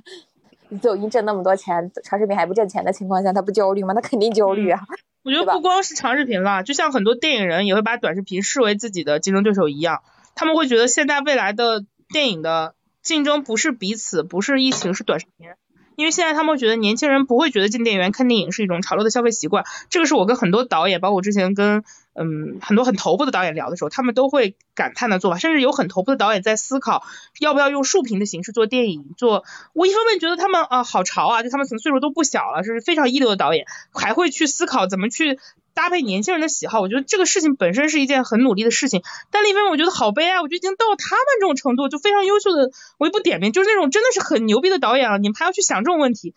抖音挣那么多钱，长视频还不挣钱的情况下，他不焦虑吗？他肯定焦虑啊！我觉得不光是长视频了，就像很多电影人也会把短视频视为自己的竞争对手一样，他们会觉得现在未来的电影的竞争不是彼此，不是疫情，是短视频。因为现在他们觉得年轻人不会觉得进电影院看电影是一种潮流的消费习惯，这个是我跟很多导演，包括我之前跟嗯很多很头部的导演聊的时候，他们都会感叹的做法，甚至有很头部的导演在思考要不要用竖屏的形式做电影。做我一方面觉得他们啊好潮啊，就他们可能岁数都不小了，是非常一流的导演，还会去思考怎么去。搭配年轻人的喜好，我觉得这个事情本身是一件很努力的事情。但另一方面，我觉得好悲哀，我觉得已经到他们这种程度，就非常优秀的，我也不点名，就是那种真的是很牛逼的导演了，你们还要去想这种问题，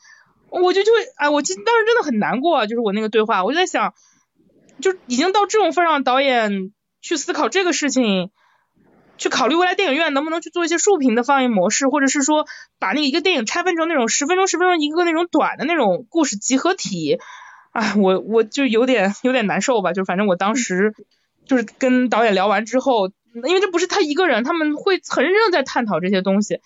我就就，哎，我其实当时真的很难过，就是我那个对话，我就在想，就已经到这种份上，导演去思考这个事情，去考虑未来电影院能不能去做一些竖屏的放映模式，或者是说把那一个电影拆分成那种十分钟、十分钟一个那种短的那种故事集合体。哎，我我就有点有点难受吧，就反正我当时就是跟导演聊完之后，因为这不是他一个人，他们会很认真在探讨这些东西，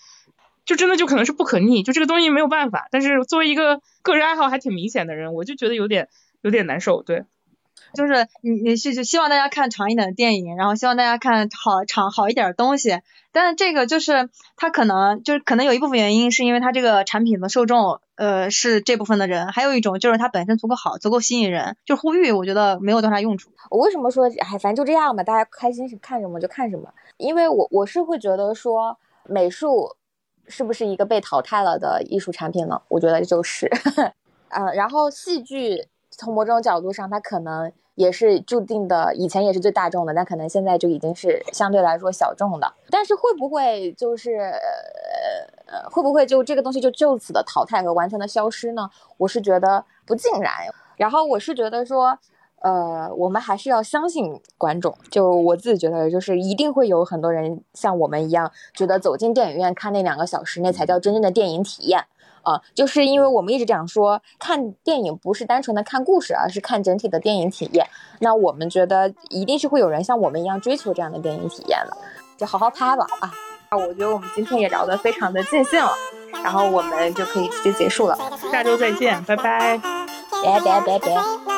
就真的就可能是不可逆，就这个东西没有办法。但是作为一个个人爱好还挺明显的人，我就觉得有点有点难受，对。就是你你是就希望大家看长一点的电影，然后希望大家看好长好一点的东西，但是这个就是它可能就是可能有一部分原因是因为它这个产品的受众呃是这部分的人，还有一种就是它本身足够好，足够吸引人，就呼吁我觉得没有多大用处。我为什么说哎反正就这样吧，大家开心是看什么就看什么，因为我我是会觉得说美术是不是一个被淘汰了的艺术产品呢？我觉得就是，[laughs] 呃，然后戏剧从某种角度上它可能。也是注定的，以前也是最大众的，但可能现在就已经是相对来说小众的。但是会不会就是呃，会不会就这个东西就就此的淘汰和完全的消失呢？我是觉得不尽然。然后我是觉得说，呃，我们还是要相信观众。就我自己觉得，就是一定会有很多人像我们一样，觉得走进电影院看那两个小时，那才叫真正的电影体验。啊，就是因为我们一直讲说，看电影不是单纯的看故事，而是看整体的电影体验。那我们觉得一定是会有人像我们一样追求这样的电影体验的，就好好拍吧啊！那我觉得我们今天也聊得非常的尽兴了，然后我们就可以直接结束了，下周再见，拜拜，拜拜拜拜。